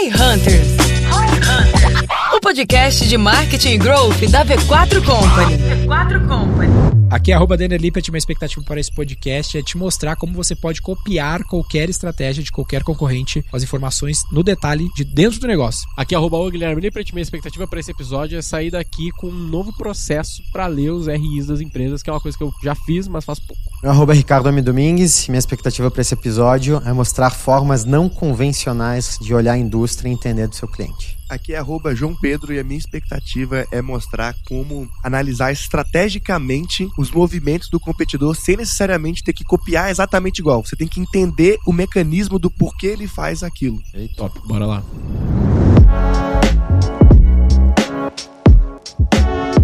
Roy Hunters. O podcast de marketing e growth da V4 Company. V4 Company. Aqui é arroba Denner Lippert, minha expectativa para esse podcast é te mostrar como você pode copiar qualquer estratégia de qualquer concorrente com as informações no detalhe de dentro do negócio. Aqui é arroba o Guilherme Lippert, minha expectativa para esse episódio é sair daqui com um novo processo para ler os RIs das empresas, que é uma coisa que eu já fiz, mas faz pouco. Meu arroba é Ricardo M. Domingues, minha expectativa para esse episódio é mostrar formas não convencionais de olhar a indústria e entender do seu cliente. Aqui é arroba João Pedro e a minha expectativa é mostrar como analisar estrategicamente os movimentos do competidor sem necessariamente ter que copiar exatamente igual. Você tem que entender o mecanismo do porquê ele faz aquilo. Ei, top, bora lá.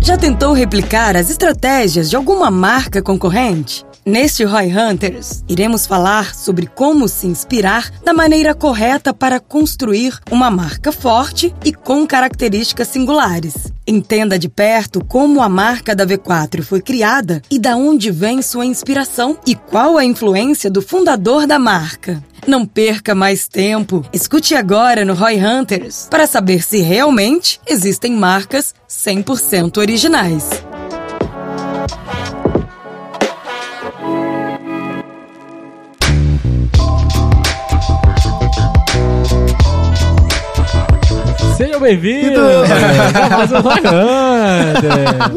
Já tentou replicar as estratégias de alguma marca concorrente? Neste Roy Hunters, iremos falar sobre como se inspirar da maneira correta para construir uma marca forte e com características singulares. Entenda de perto como a marca da V4 foi criada e da onde vem sua inspiração e qual a influência do fundador da marca. Não perca mais tempo. Escute agora no Roy Hunters para saber se realmente existem marcas 100% originais. Sejam bem-vindos a mais um Roy Hunter.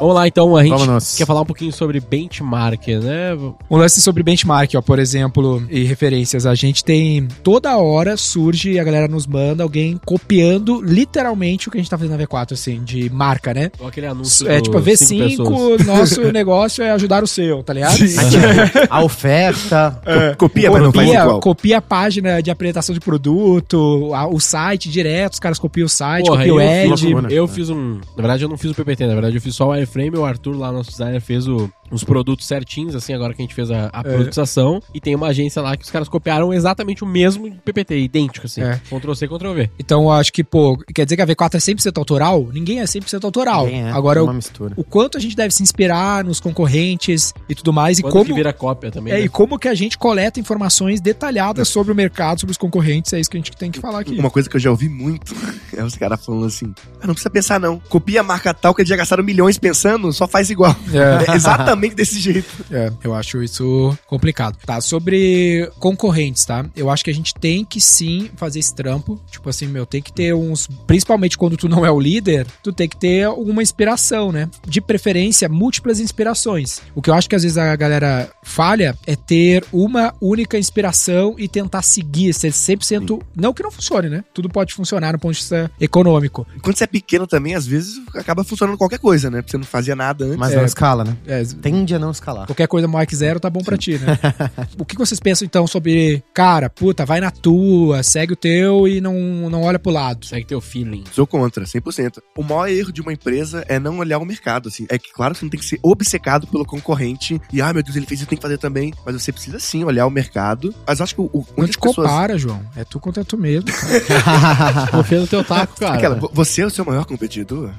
Vamos lá, então, a gente Vamos. quer falar um pouquinho sobre benchmark, né? Um lance sobre benchmark, ó, por exemplo, e referências. A gente tem toda hora surge a galera nos manda alguém copiando literalmente o que a gente tá fazendo na V4, assim, de marca, né? Ou aquele anúncio É tipo, a cinco pessoas. V5, nosso negócio é ajudar o seu, tá ligado? A oferta. Copia, mas não faz Copia, igual. copia a página de apresentação de produto, a- o site direto, os caras copiam o site, Porra, copiam o eu, fiz, eu fiz um. Na verdade, eu não fiz o PPT, na verdade, eu fiz só o wireframe. O Arthur, lá, nosso designer, fez o- os produtos certinhos, assim, agora que a gente fez a, a produtização. E tem uma agência lá que os caras copiaram exatamente o mesmo PPT, idêntico, assim. É. Ctrl C, Ctrl V. Então eu acho que, pô, quer dizer que a V4 é 100% autoral? Ninguém é 100% autoral. Ninguém é, Agora, é o, uma mistura. o quanto a gente deve se inspirar nos concorrentes e tudo mais, e como. que vira cópia também. É, né? e como que a gente coleta informações detalhadas sobre o mercado, sobre os concorrentes, é isso que a gente tem que falar aqui. Uma coisa que eu já ouvi muito é os caras falando assim: ah, não precisa pensar, não. Copia a marca tal que eles já gastaram milhões pensando, só faz igual. É. É exatamente desse jeito. É, eu acho isso complicado. Tá, sobre concorrentes, tá? Eu acho que a gente tem que sim fazer esse trampo. Tipo assim, meu, tem que ter uns. Principalmente quando tu não é o líder, tu tem que ter alguma inspiração, né? De preferência, múltiplas inspirações. O que eu acho que às vezes a galera falha é ter uma única inspiração e tentar seguir, ser 100%. Não que não funcione, né? Tudo pode funcionar no ponto de vista econômico. Quando você é pequeno também, às vezes acaba funcionando qualquer coisa, né? Porque você não fazia nada antes. Mas É. não escala, né? É, Tende a não escalar. Qualquer coisa Mike Zero tá bom pra ti, né? o que vocês pensam então sobre, cara, puta, vai na tua, segue o teu e não, não olha pro lado? Segue teu feeling. Sou contra, 100%. O maior erro de uma empresa é não olhar o mercado, assim. É que, claro, você não tem que ser obcecado pelo concorrente e, ah, meu Deus, ele fez isso, tem que fazer também. Mas você precisa sim olhar o mercado. Mas eu acho que o, o Não onde te as pessoas... compara, João. É tu contra tu mesmo. Confia no teu taco, cara. Aquela, vo- você é o seu maior competidor?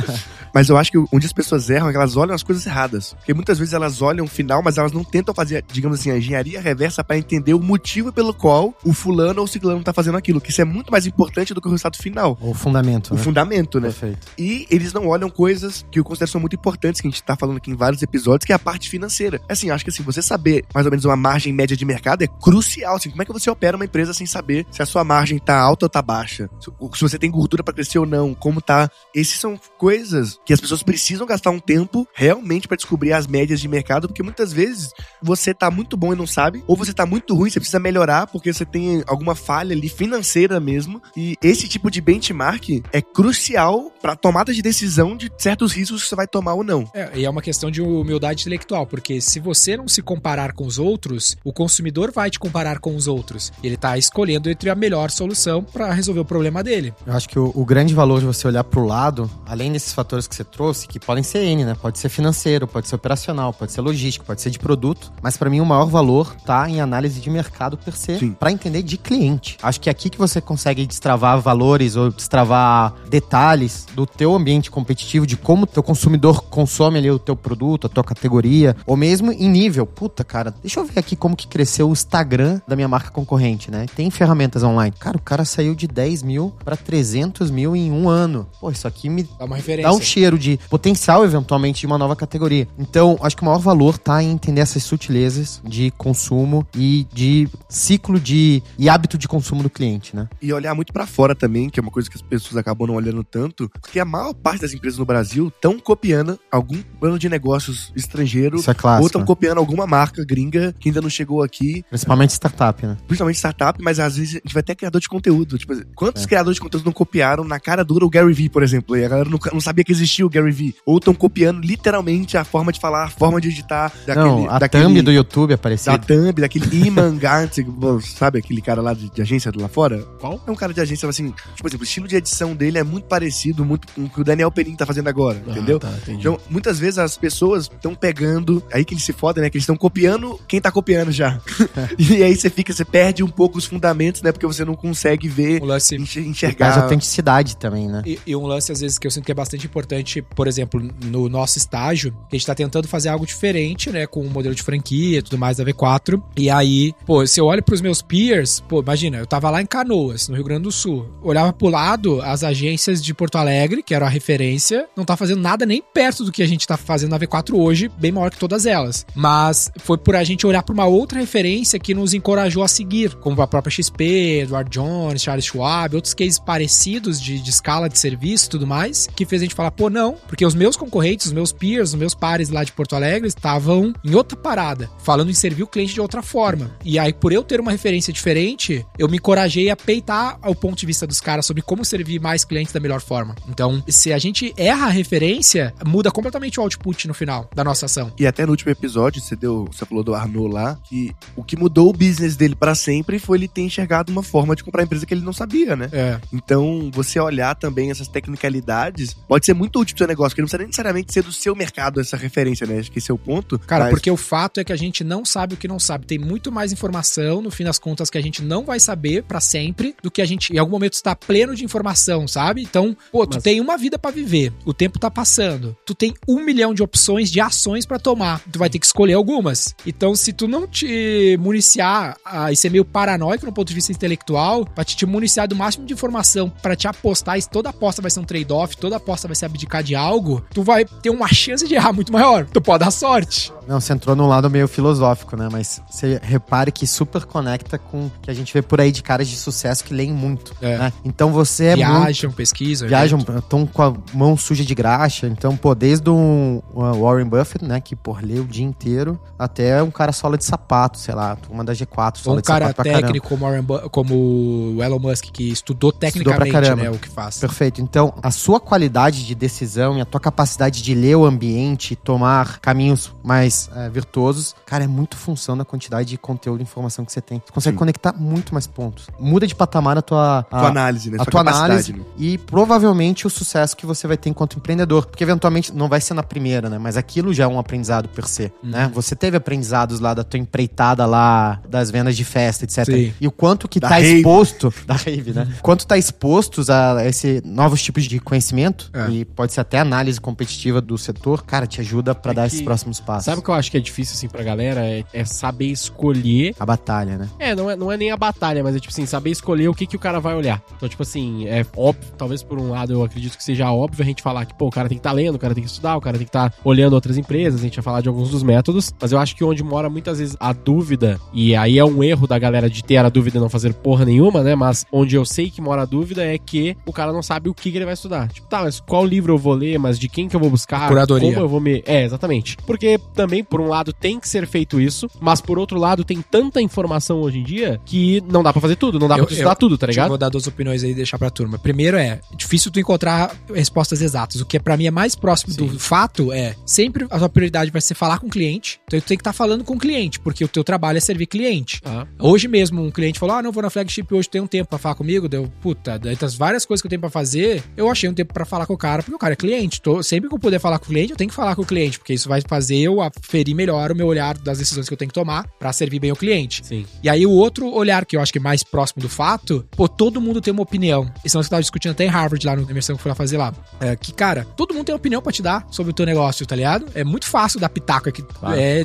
mas eu acho que onde as pessoas erram é que elas olham as coisas erradas. Porque muitas vezes elas olham o final, mas elas não tentam fazer, digamos assim, a engenharia reversa pra entender o motivo pelo qual o fulano ou o ciclano tá fazendo aquilo. Que isso é muito mais importante do que o resultado final. O fundamento, O né? fundamento, né? Perfeito. E eles não olham coisas que eu considero são muito importantes, que a gente tá falando aqui em vários episódios, que é a parte financeira. Assim, acho que assim, você saber mais ou menos uma margem média de mercado é crucial. Assim, como é que você opera uma empresa sem saber se a sua margem tá alta ou tá baixa? Se, você tem gordura pra crescer ou não, como tá. Esses são coisas que as pessoas precisam gastar um tempo realmente pra descobrir as médias de mercado, porque muitas vezes você tá muito bom e não sabe, ou você tá muito ruim, você precisa melhorar porque você tem alguma falha ali financeira mesmo. E esse tipo de benchmark é crucial pra tomada de decisão de certos riscos que você vai tomar ou não. É, e é uma questão de humildade intelectual, porque se você não se comparar com os outros, o consumidor vai te comparar com os outros. Ele tá escolhendo entre a melhor solução pra resolver o problema dele. Eu acho que o, o grande valor de você olhar pro lado, além desses fatores que você trouxe, que podem ser N, né? Pode ser financeiro, pode ser operacional, pode ser logístico, pode ser de produto, mas para mim o maior valor tá em análise de mercado per se, para entender de cliente. Acho que é aqui que você consegue destravar valores ou destravar detalhes do teu ambiente competitivo, de como o teu consumidor consome ali o teu produto, a tua categoria, ou mesmo em nível. Puta, cara, deixa eu ver aqui como que cresceu o Instagram da minha marca concorrente, né? Tem ferramentas online. Cara, o cara saiu de 10 mil para 300 mil em um ano. Pô, isso aqui me Dá uma referência. dá um cheiro de potencial, eventualmente, de uma nova categoria. Então, acho que o maior valor tá em entender essas sutilezas de consumo e de ciclo de e hábito de consumo do cliente, né? E olhar muito pra fora também, que é uma coisa que as pessoas acabam não olhando tanto, porque a maior parte das empresas no Brasil estão copiando algum plano de negócios estrangeiro Isso é ou clássico. estão né? copiando alguma marca gringa que ainda não chegou aqui, Principalmente startup, né? principalmente startup, mas às vezes a gente vai até criador de conteúdo. Tipo, quantos É. criadores de conteúdo não copiaram na cara dura o Gary Vee, por exemplo? E a galera não, não sabia que existia o Gary Vee. Ou estão copiando literalmente a forma de falar, a forma de editar Não, a daquele, thumb do YouTube da parecida. thumb, daquele Iman Gantz, sabe aquele cara lá de, de agência lá fora? Qual? É um cara de agência, assim, tipo, por exemplo, o estilo de edição dele é muito parecido muito com o que o Daniel Penin tá fazendo agora, entendeu? Ah, tá, entendi. Então, muitas vezes as pessoas estão pegando, aí que eles se fodem, né? Que eles estão copiando quem tá copiando já. e aí você fica, você perde um pouco os fundamentos, né? Porque você não consegue ver, Um lance enxer- Mais enxergar. autenticidade também, né? E, e um lance, às vezes, que eu sinto que é bastante importante, por exemplo, no nosso estágio, que a gente tá tentando fazer algo diferente, né? Com o modelo de franquia e tudo mais da V4. E aí, pô, se eu olho pros meus peers, pô, imagina, eu tava lá em Canoas, no Rio Grande do Sul. Olhava pro lado, as agências de Porto Alegre, que era a referência, não tá fazendo nada nem perto do que a gente tá fazendo na V4 hoje, bem maior que todas elas. Mas foi por a gente olhar pra uma outra referência que nos encorajou a seguir, como a própria XP, Edward Jones, Charles Schwab, outros cases parecidos de, de escala de serviço e tudo mais, que fez a gente falar, pô, não, porque os meus concorrentes, os meus peers, os meus pares lá de Porto Alegre estavam em outra parada, falando em servir o cliente de outra forma. E aí, por eu ter uma referência diferente, eu me encorajei a peitar o ponto de vista dos caras sobre como servir mais clientes da melhor forma. Então, se a gente erra a referência, muda completamente o output no final da nossa ação. E até no último episódio, você deu, você falou do Arnaud lá, que o que mudou o business dele pra sempre foi ele ter enxergado uma forma de comprar empresa que ele não sabia, né? É. Então, você olhar também essas tecnicalidades pode ser muito útil pro seu negócio, porque não precisa necessariamente ser do seu mercado essa referência, né? Acho que esse é o ponto. Cara, Mas- porque o fato é que a gente não sabe o que não sabe. Tem muito mais informação, no fim das contas, que a gente não vai saber pra sempre, do que a gente, em algum momento, está pleno de informação, sabe? Então, pô, tu Mas- tem uma vida pra viver, o tempo tá passando, tu tem um milhão de opções de ações pra tomar, tu vai ter que escolher algumas. Então, se tu não te municiar ah, e ser meio paranoico no ponto de vista intelectual, pra te, te municiar do máximo de informação pra te apostar, e toda aposta vai ser um trade-off, toda aposta vai ser abdicar de algo, tu vai ter uma chance de errar muito maior. Tu pode dar sorte. Não, você entrou num lado meio filosófico, né? Mas você repare que super conecta com o que a gente vê por aí de caras de sucesso que leem muito, É. né? Então você é muito viajam, pesquisam. viajam, estão com a mão suja de graxa. Então, pô, desde um, um Warren Buffett, né, que, pô, lê o dia inteiro, até um cara sola de sapato, sei lá, uma da G4, Ou sola um de cara sapato pra caramba. técnico como, Warren Bu- como o Elon Musk, que estudou tecnicamente caramba. né, o que faz. Perfeito. Então, a sua qualidade de decisão e a tua capacidade de ler o ambiente e tomar caminhos mais eh, virtuosos, cara, é muito função da quantidade de conteúdo e informação que você tem. Você consegue Sim. conectar muito mais pontos. Muda de patamar a tua, a, Tua análise, né? a Sua tua análise né? e provavelmente o sucesso que você vai ter enquanto empreendedor. Porque eventualmente não vai ser na primeira, né? Mas aquilo já é um aprendizado per se, Uhum. né? Você teve aprendizados lá da tua empreitada lá, das vendas de festa, etc. Sim. E o quanto que Da tá rave. exposto, da rave, né? Quanto tá expostos a esse novos tipos de conhecimento É. e pode ser até análise competitiva do setor, cara, te ajuda pra É dar que- esses próximos passos. Sabe o que eu acho que é difícil, assim, pra galera? É, é saber escolher. A batalha, né? É não, é, não é nem a batalha, mas é tipo assim, saber escolher o que, que o cara vai olhar. Então, tipo assim, é óbvio, talvez por um lado eu acredito que seja óbvio a gente falar que, pô, o cara tem que estar lendo, o cara tem que estudar, o cara tem que estar olhando outras empresas, a gente vai falar de alguns dos métodos, mas eu acho que onde mora muitas vezes a dúvida, e aí é um erro da galera de ter a dúvida e não fazer porra nenhuma, né? Mas onde eu sei que mora a dúvida é que o cara não sabe o que, que ele vai estudar. Tipo, tá, mas qual livro eu vou ler, mas de quem que eu vou buscar? Curadoria. Como eu vou me. É, exatamente. Porque também, por um lado, tem que ser feito isso, mas por outro lado, tem tanta informação hoje em dia que não dá pra fazer tudo, não dá Eu- pra tu estudar eu- tudo, tá Deixa eu ligado? vou dar duas opiniões aí e deixar pra turma. Primeiro é, difícil tu encontrar respostas exatas. O que pra mim é mais próximo do fato é, sempre a tua prioridade vai ser falar com o cliente. Então tu tem que estar falando com o cliente, porque o teu trabalho é servir cliente. Ah, Hoje mesmo, um cliente falou: Ah, não vou na flagship hoje, tem um tempo pra falar comigo. Deu, puta, entre as várias coisas que eu tenho pra fazer, eu achei um tempo pra falar com o cara, porque o cara cara, é cliente. Tô, sempre que eu puder falar com o cliente, eu tenho que falar com o cliente, porque isso vai fazer eu aferir melhor o meu olhar das decisões que eu tenho que tomar pra servir bem o cliente. Sim. E aí o outro olhar que eu acho que é mais próximo do fato, pô, todo mundo tem uma opinião. Isso é eu tava discutindo até em Harvard lá no imersão que eu fui lá fazer lá. É, que, cara, todo mundo tem uma opinião pra te dar sobre o teu negócio, tá ligado? É muito fácil dar pitaco aqui. Claro, é, é,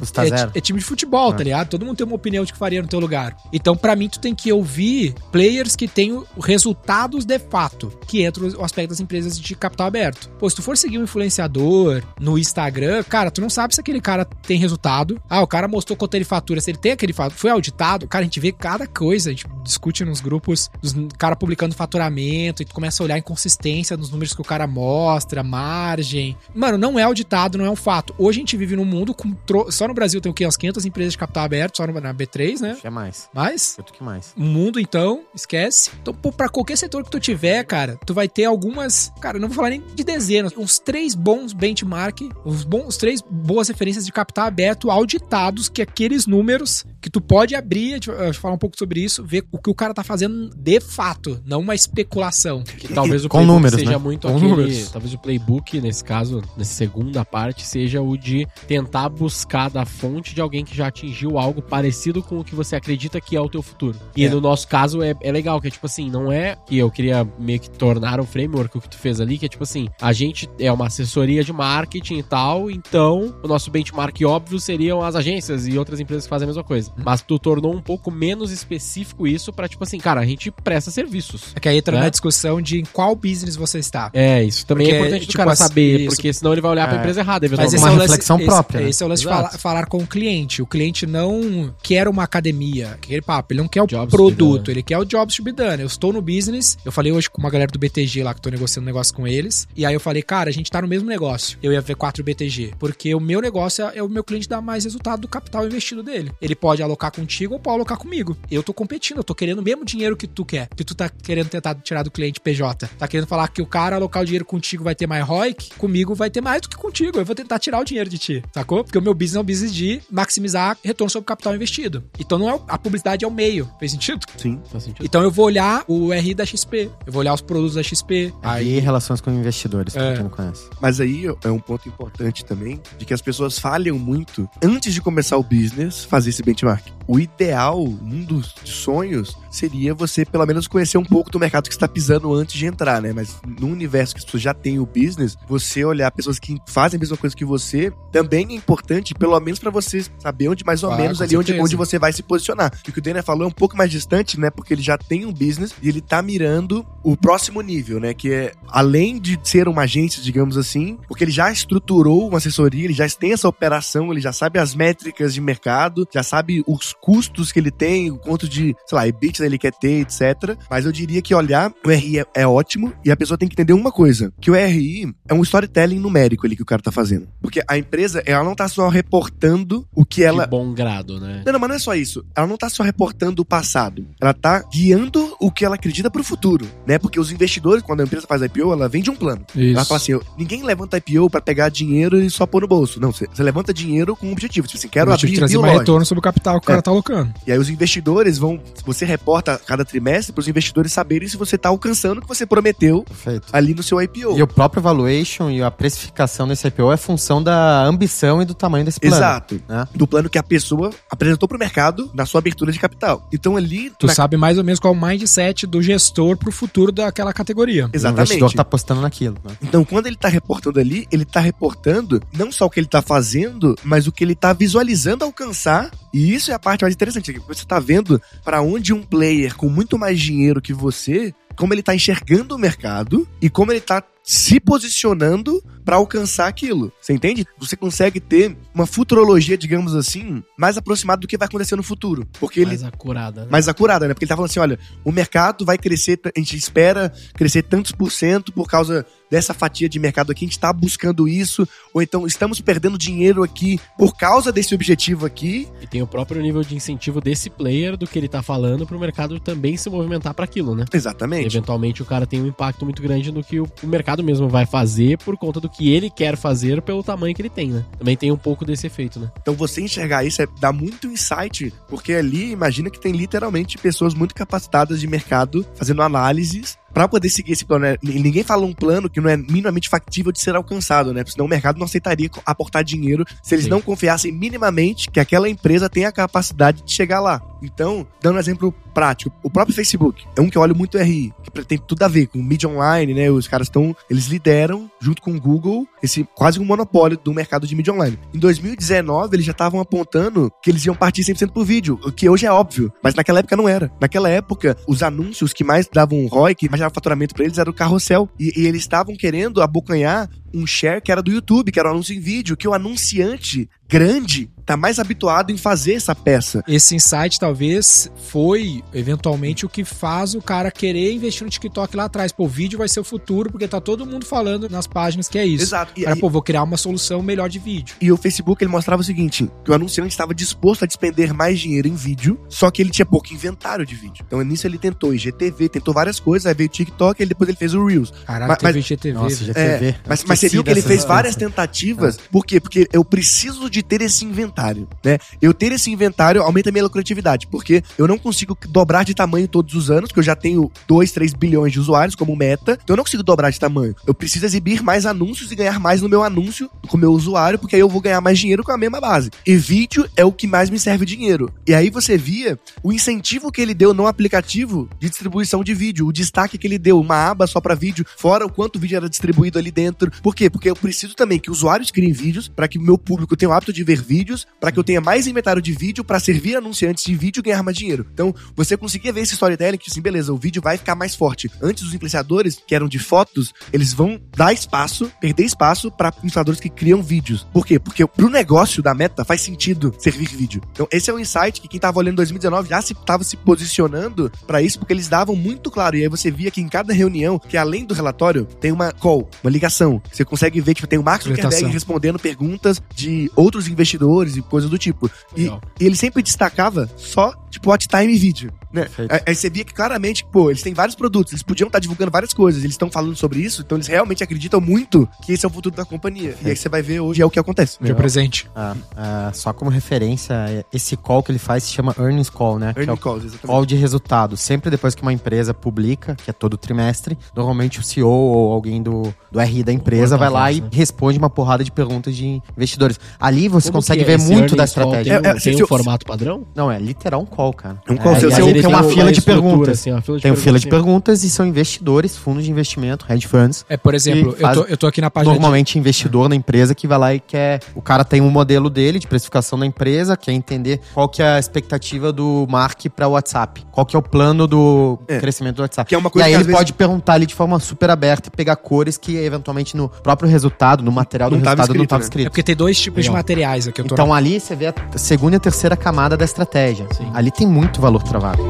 é time de futebol, tá ligado? Todo mundo tem uma opinião de que faria no teu lugar. Então, pra mim, tu tem que ouvir players que têm resultados de fato, que entra o aspecto das empresas de capital aberto. Pô, se tu for seguir um influenciador no Instagram, cara, tu não sabe se aquele cara tem resultado. Ah, o cara mostrou quanto ele fatura, se ele tem aquele fato, foi auditado. Cara, a gente vê cada coisa, a gente discute nos grupos, dos cara publicando faturamento, e tu começa a olhar a inconsistência nos números que o cara mostra, margem. Mano, não é auditado, não é um fato. Hoje a gente vive num mundo com. tro- Só no Brasil tem o quê? Umas 500 empresas de capital aberto, só na B3, né? Acho que é mais. Mas Quanto que mais? o mundo, então, esquece. Então, pô, pra qualquer setor que tu tiver, cara, tu vai ter algumas. Cara, eu não vou falar nem de dezenas, uns três bons benchmark, uns bons, três boas referências de capital aberto auditados, que aqueles números que tu pode abrir, vai falar um pouco sobre isso, ver o que o cara tá fazendo de fato, não uma especulação. Que talvez o Com playbook números, seja né? muito Com aquele. números. Talvez o playbook, nesse caso, nessa segunda parte, seja o de tentar buscar da fonte de alguém que já atingiu algo parecido com o que você acredita que é o teu futuro. E É. no nosso caso é, é legal, que é tipo assim, não é que eu queria meio que tornar um framework o que tu fez ali, que é tipo assim, a gente é uma assessoria de marketing e tal, então o nosso benchmark óbvio seriam as agências e outras empresas que fazem a mesma coisa. Mas tu tornou um pouco menos específico isso pra tipo assim, cara, a gente presta serviços. É que aí entra Né? na discussão de em qual business você está. É, isso também Porque, é importante do tipo cara assim, saber, isso. porque senão ele vai olhar pra É. empresa errada, Mas eventualmente. esse uma é o lance- reflexão esse- própria, né? Esse é o lance de falar, falar com o cliente. O cliente não quer uma academia, aquele papo. Ele não quer o Jobs produto, ele quer o jobs to be done. Eu estou no business. Eu falei hoje com uma galera do BTG lá que tô negociando um negócio com eles. E aí eu falei, cara, a gente tá no mesmo negócio. Eu ia ver 4 BTG. Porque o meu negócio é, é o meu cliente dar mais resultado do capital investido dele. Ele pode alocar contigo ou pode alocar comigo. Eu tô competindo, eu tô querendo o mesmo dinheiro que tu quer. Que tu tá querendo tentar tirar do cliente PJ. Tá querendo falar que o cara alocar o dinheiro contigo vai ter mais ROIC, comigo vai ter mais do que contigo. Eu vou tentar tirar o dinheiro de ti, sacou? Porque o meu business é um business de maximizar retorno sobre o capital investido. Então não é o- a publicidade é o meio. Fez sentido? Sim. Faz sentido. Então eu vou olhar o RI da XP, eu vou olhar os produtos da XP. Aí, relações com investidores, pra É. quem não conhece. Mas aí é um ponto importante também, de que as pessoas falham muito antes de começar o business, fazer esse benchmark. O ideal, um dos sonhos, seria você pelo menos conhecer um pouco do mercado que você está pisando antes de entrar, né? Mas no universo que as pessoas já têm o business, você olhar pessoas que fazem a mesma coisa que você, também é importante, pelo menos para você saber onde mais ou Ah, menos ali onde, onde você vai se posicionar. E o que o Daniel falou é um pouco mais distante, né? Porque ele já tem um business e ele tá mirando o próximo nível, né? Que é, além de ser uma agência, digamos assim, porque ele já estruturou uma assessoria, ele já tem essa operação, ele já sabe as métricas de mercado, já sabe os custos que ele tem, o quanto de, sei lá, EBITDA ele quer ter, etc. Mas eu diria que olhar o RI é, é ótimo e a pessoa tem que entender uma coisa, que o RI é um storytelling numérico ali que o cara tá fazendo. Porque a empresa, ela não tá só reportando o que ela De bom grado, né? não, não, mas não é só isso. Ela não tá só reportando o passado. Ela tá guiando o que ela acredita pro futuro, né? Porque os investidores, quando a empresa faz IPO, ela vende um plano. Ela fala assim, ninguém levanta IPO pra pegar dinheiro e só pôr no bolso. Não, você levanta dinheiro com um objetivo. Tipo assim, quero eu abrir trazer mil mais retorno sobre o capital que o É. cara tá alocando. E aí os investidores vão... Você reporta cada trimestre pros investidores saberem se você tá alcançando o que você prometeu Perfeito. ali no seu IPO. E o próprio valuation e a precificação desse IPO é função da ambição e do tamanho desse plano. Exato. né? Do plano que a pessoa apresentou pro mercado na sua abertura de capital. Então ali... Tu na- sabe mais ou menos qual o mindset do gestor pro futuro daquela categoria. O Exatamente. investidor tá apostando naquilo. Né? Então, quando ele tá reportando ali, ele tá reportando não só o que ele tá fazendo, mas o que ele tá visualizando alcançar. E isso é a parte mais interessante. Você tá vendo para onde um player com muito mais dinheiro que você, como ele tá enxergando o mercado e como ele tá se posicionando para alcançar aquilo. Você entende? Você consegue ter uma futurologia, digamos assim, mais aproximada do que vai acontecer no futuro. Porque ele Mais acurada, né? mais acurada, né? Porque ele tá falando assim, olha, o mercado vai crescer, a gente espera crescer tantos por cento por causa dessa fatia de mercado aqui, a gente tá buscando isso, ou então estamos perdendo dinheiro aqui por causa desse objetivo aqui. E tem o próprio nível de incentivo desse player do que ele tá falando pro mercado também se movimentar para aquilo, né? Exatamente. Eventualmente o cara tem um impacto muito grande no que o o mercado mesmo vai fazer por conta do que ele quer fazer pelo tamanho que ele tem, né? Também tem um pouco desse efeito, né? Então você enxergar isso é, dá muito insight, porque ali imagina que tem literalmente pessoas muito capacitadas de mercado fazendo análises pra poder seguir esse plano, né, ninguém fala um plano que não é minimamente factível de ser alcançado, né? Porque Senão o mercado não aceitaria aportar dinheiro se eles Sim. não confiassem minimamente que aquela empresa tem a capacidade de chegar lá. Então, dando um exemplo prático, o próprio Facebook é um que eu olho muito RI, que tem tudo a ver com mídia online, né? Os caras estão, eles lideram junto com o Google esse quase um monopólio do mercado de mídia online. Em 2019, eles já estavam apontando que eles iam partir 100% pro vídeo, o que hoje é óbvio, mas naquela época não era. Naquela época, os anúncios que mais davam ROI, que mais davam faturamento pra eles, era o carrossel. E, e eles estavam querendo abocanhar um share que era do YouTube, que era o anúncio em vídeo, que o anunciante grande tá mais habituado em fazer essa peça. Esse insight talvez foi, eventualmente, o que faz o cara querer investir no TikTok lá atrás. Pô, o vídeo vai ser o futuro, porque tá todo mundo falando nas páginas que é isso. Exato. E, Cara, pô, vou criar uma solução melhor de vídeo. e o Facebook ele mostrava o seguinte: que o anunciante estava disposto a despender mais dinheiro em vídeo, só que ele tinha pouco inventário de vídeo. Então nisso ele tentou IGTV, tentou várias coisas, aí veio o TikTok e depois ele fez o Reels. Caralho, Mas- teve mas- GTV. Nossa, velho. GTV. É, mas, mas você viu que ele fez várias tentativas. É. Por quê? Porque eu preciso de ter esse inventário, né? Eu ter esse inventário aumenta a minha lucratividade, porque eu não consigo dobrar de tamanho todos os anos, porque eu já tenho 2, 3 bilhões de usuários como meta, então eu não consigo dobrar de tamanho. Eu preciso exibir mais anúncios e ganhar mais no meu anúncio com o meu usuário, porque aí eu vou ganhar mais dinheiro com a mesma base. E vídeo é o que mais me serve dinheiro. E aí você via o incentivo que ele deu no aplicativo de distribuição de vídeo, o destaque que ele deu, uma aba só pra vídeo, fora o quanto o vídeo era distribuído ali dentro. Por quê? Porque eu preciso também que usuários criem vídeos para que o meu público tenha o hábito de ver vídeos, para que eu tenha mais inventário de vídeo para servir anunciantes de vídeo e ganhar mais dinheiro. Então, você conseguia ver esse storytelling que assim, beleza, o vídeo vai ficar mais forte. Antes os influenciadores, que eram de fotos, eles vão dar espaço, perder espaço para influenciadores que criam vídeos. Por quê? Porque pro negócio da meta faz sentido servir vídeo. Então, esse é um insight que quem tava olhando em 2019 já se tava se posicionando para isso, porque eles davam muito claro. E aí você via que em cada reunião, que além do relatório, tem uma call, uma ligação. Você consegue ver, tipo, tem o Mark Zuckerberg respondendo perguntas de outros investidores e coisas do tipo. E, e ele sempre destacava só, tipo, watch time e vídeo. Né? Perfeito. Aí, você via que claramente, pô, eles têm vários produtos, eles podiam estar divulgando várias coisas, eles estão falando sobre isso, então eles realmente acreditam muito que esse é o futuro da companhia. E aí você vai ver hoje é o que acontece. Dia presente. Ah, ah, só como referência, é, esse call que ele faz se chama Earnings Call, né? Que é calls, exatamente. call de resultado. Sempre depois que uma empresa publica, que é todo trimestre, normalmente o CEO ou alguém do, do RI da empresa vai lá e né? responde uma porrada de perguntas de investidores. Ali você Como consegue é ver esse muito da earnings call? estratégia. Tem, um- É, é, tem se- um formato padrão? Não, é literal um call, cara. É um call, É, seu- e seu- tem uma uma fila de perguntas. assim, uma fila de Tem um fila de perguntas, e são investidores, fundos de investimento, hedge funds. É, por exemplo, E eu tô, eu tô aqui na página de- Normalmente investidor na empresa que vai lá e quer. O cara tem um modelo dele de precificação da empresa, quer entender qual que é a expectativa do Mark para o WhatsApp. Qual que é o plano do É. crescimento do WhatsApp. Que é uma E coisa aí que ele vezes- pode perguntar ali de forma super aberta e pegar cores que eventualmente no próprio resultado, no material do Não resultado não escrito, estava né? É escrito. porque tem dois tipos de Legal. materiais aqui. Eu tô Então ali você vê a segunda e a terceira camada da estratégia. Sim. Ali tem muito valor travado.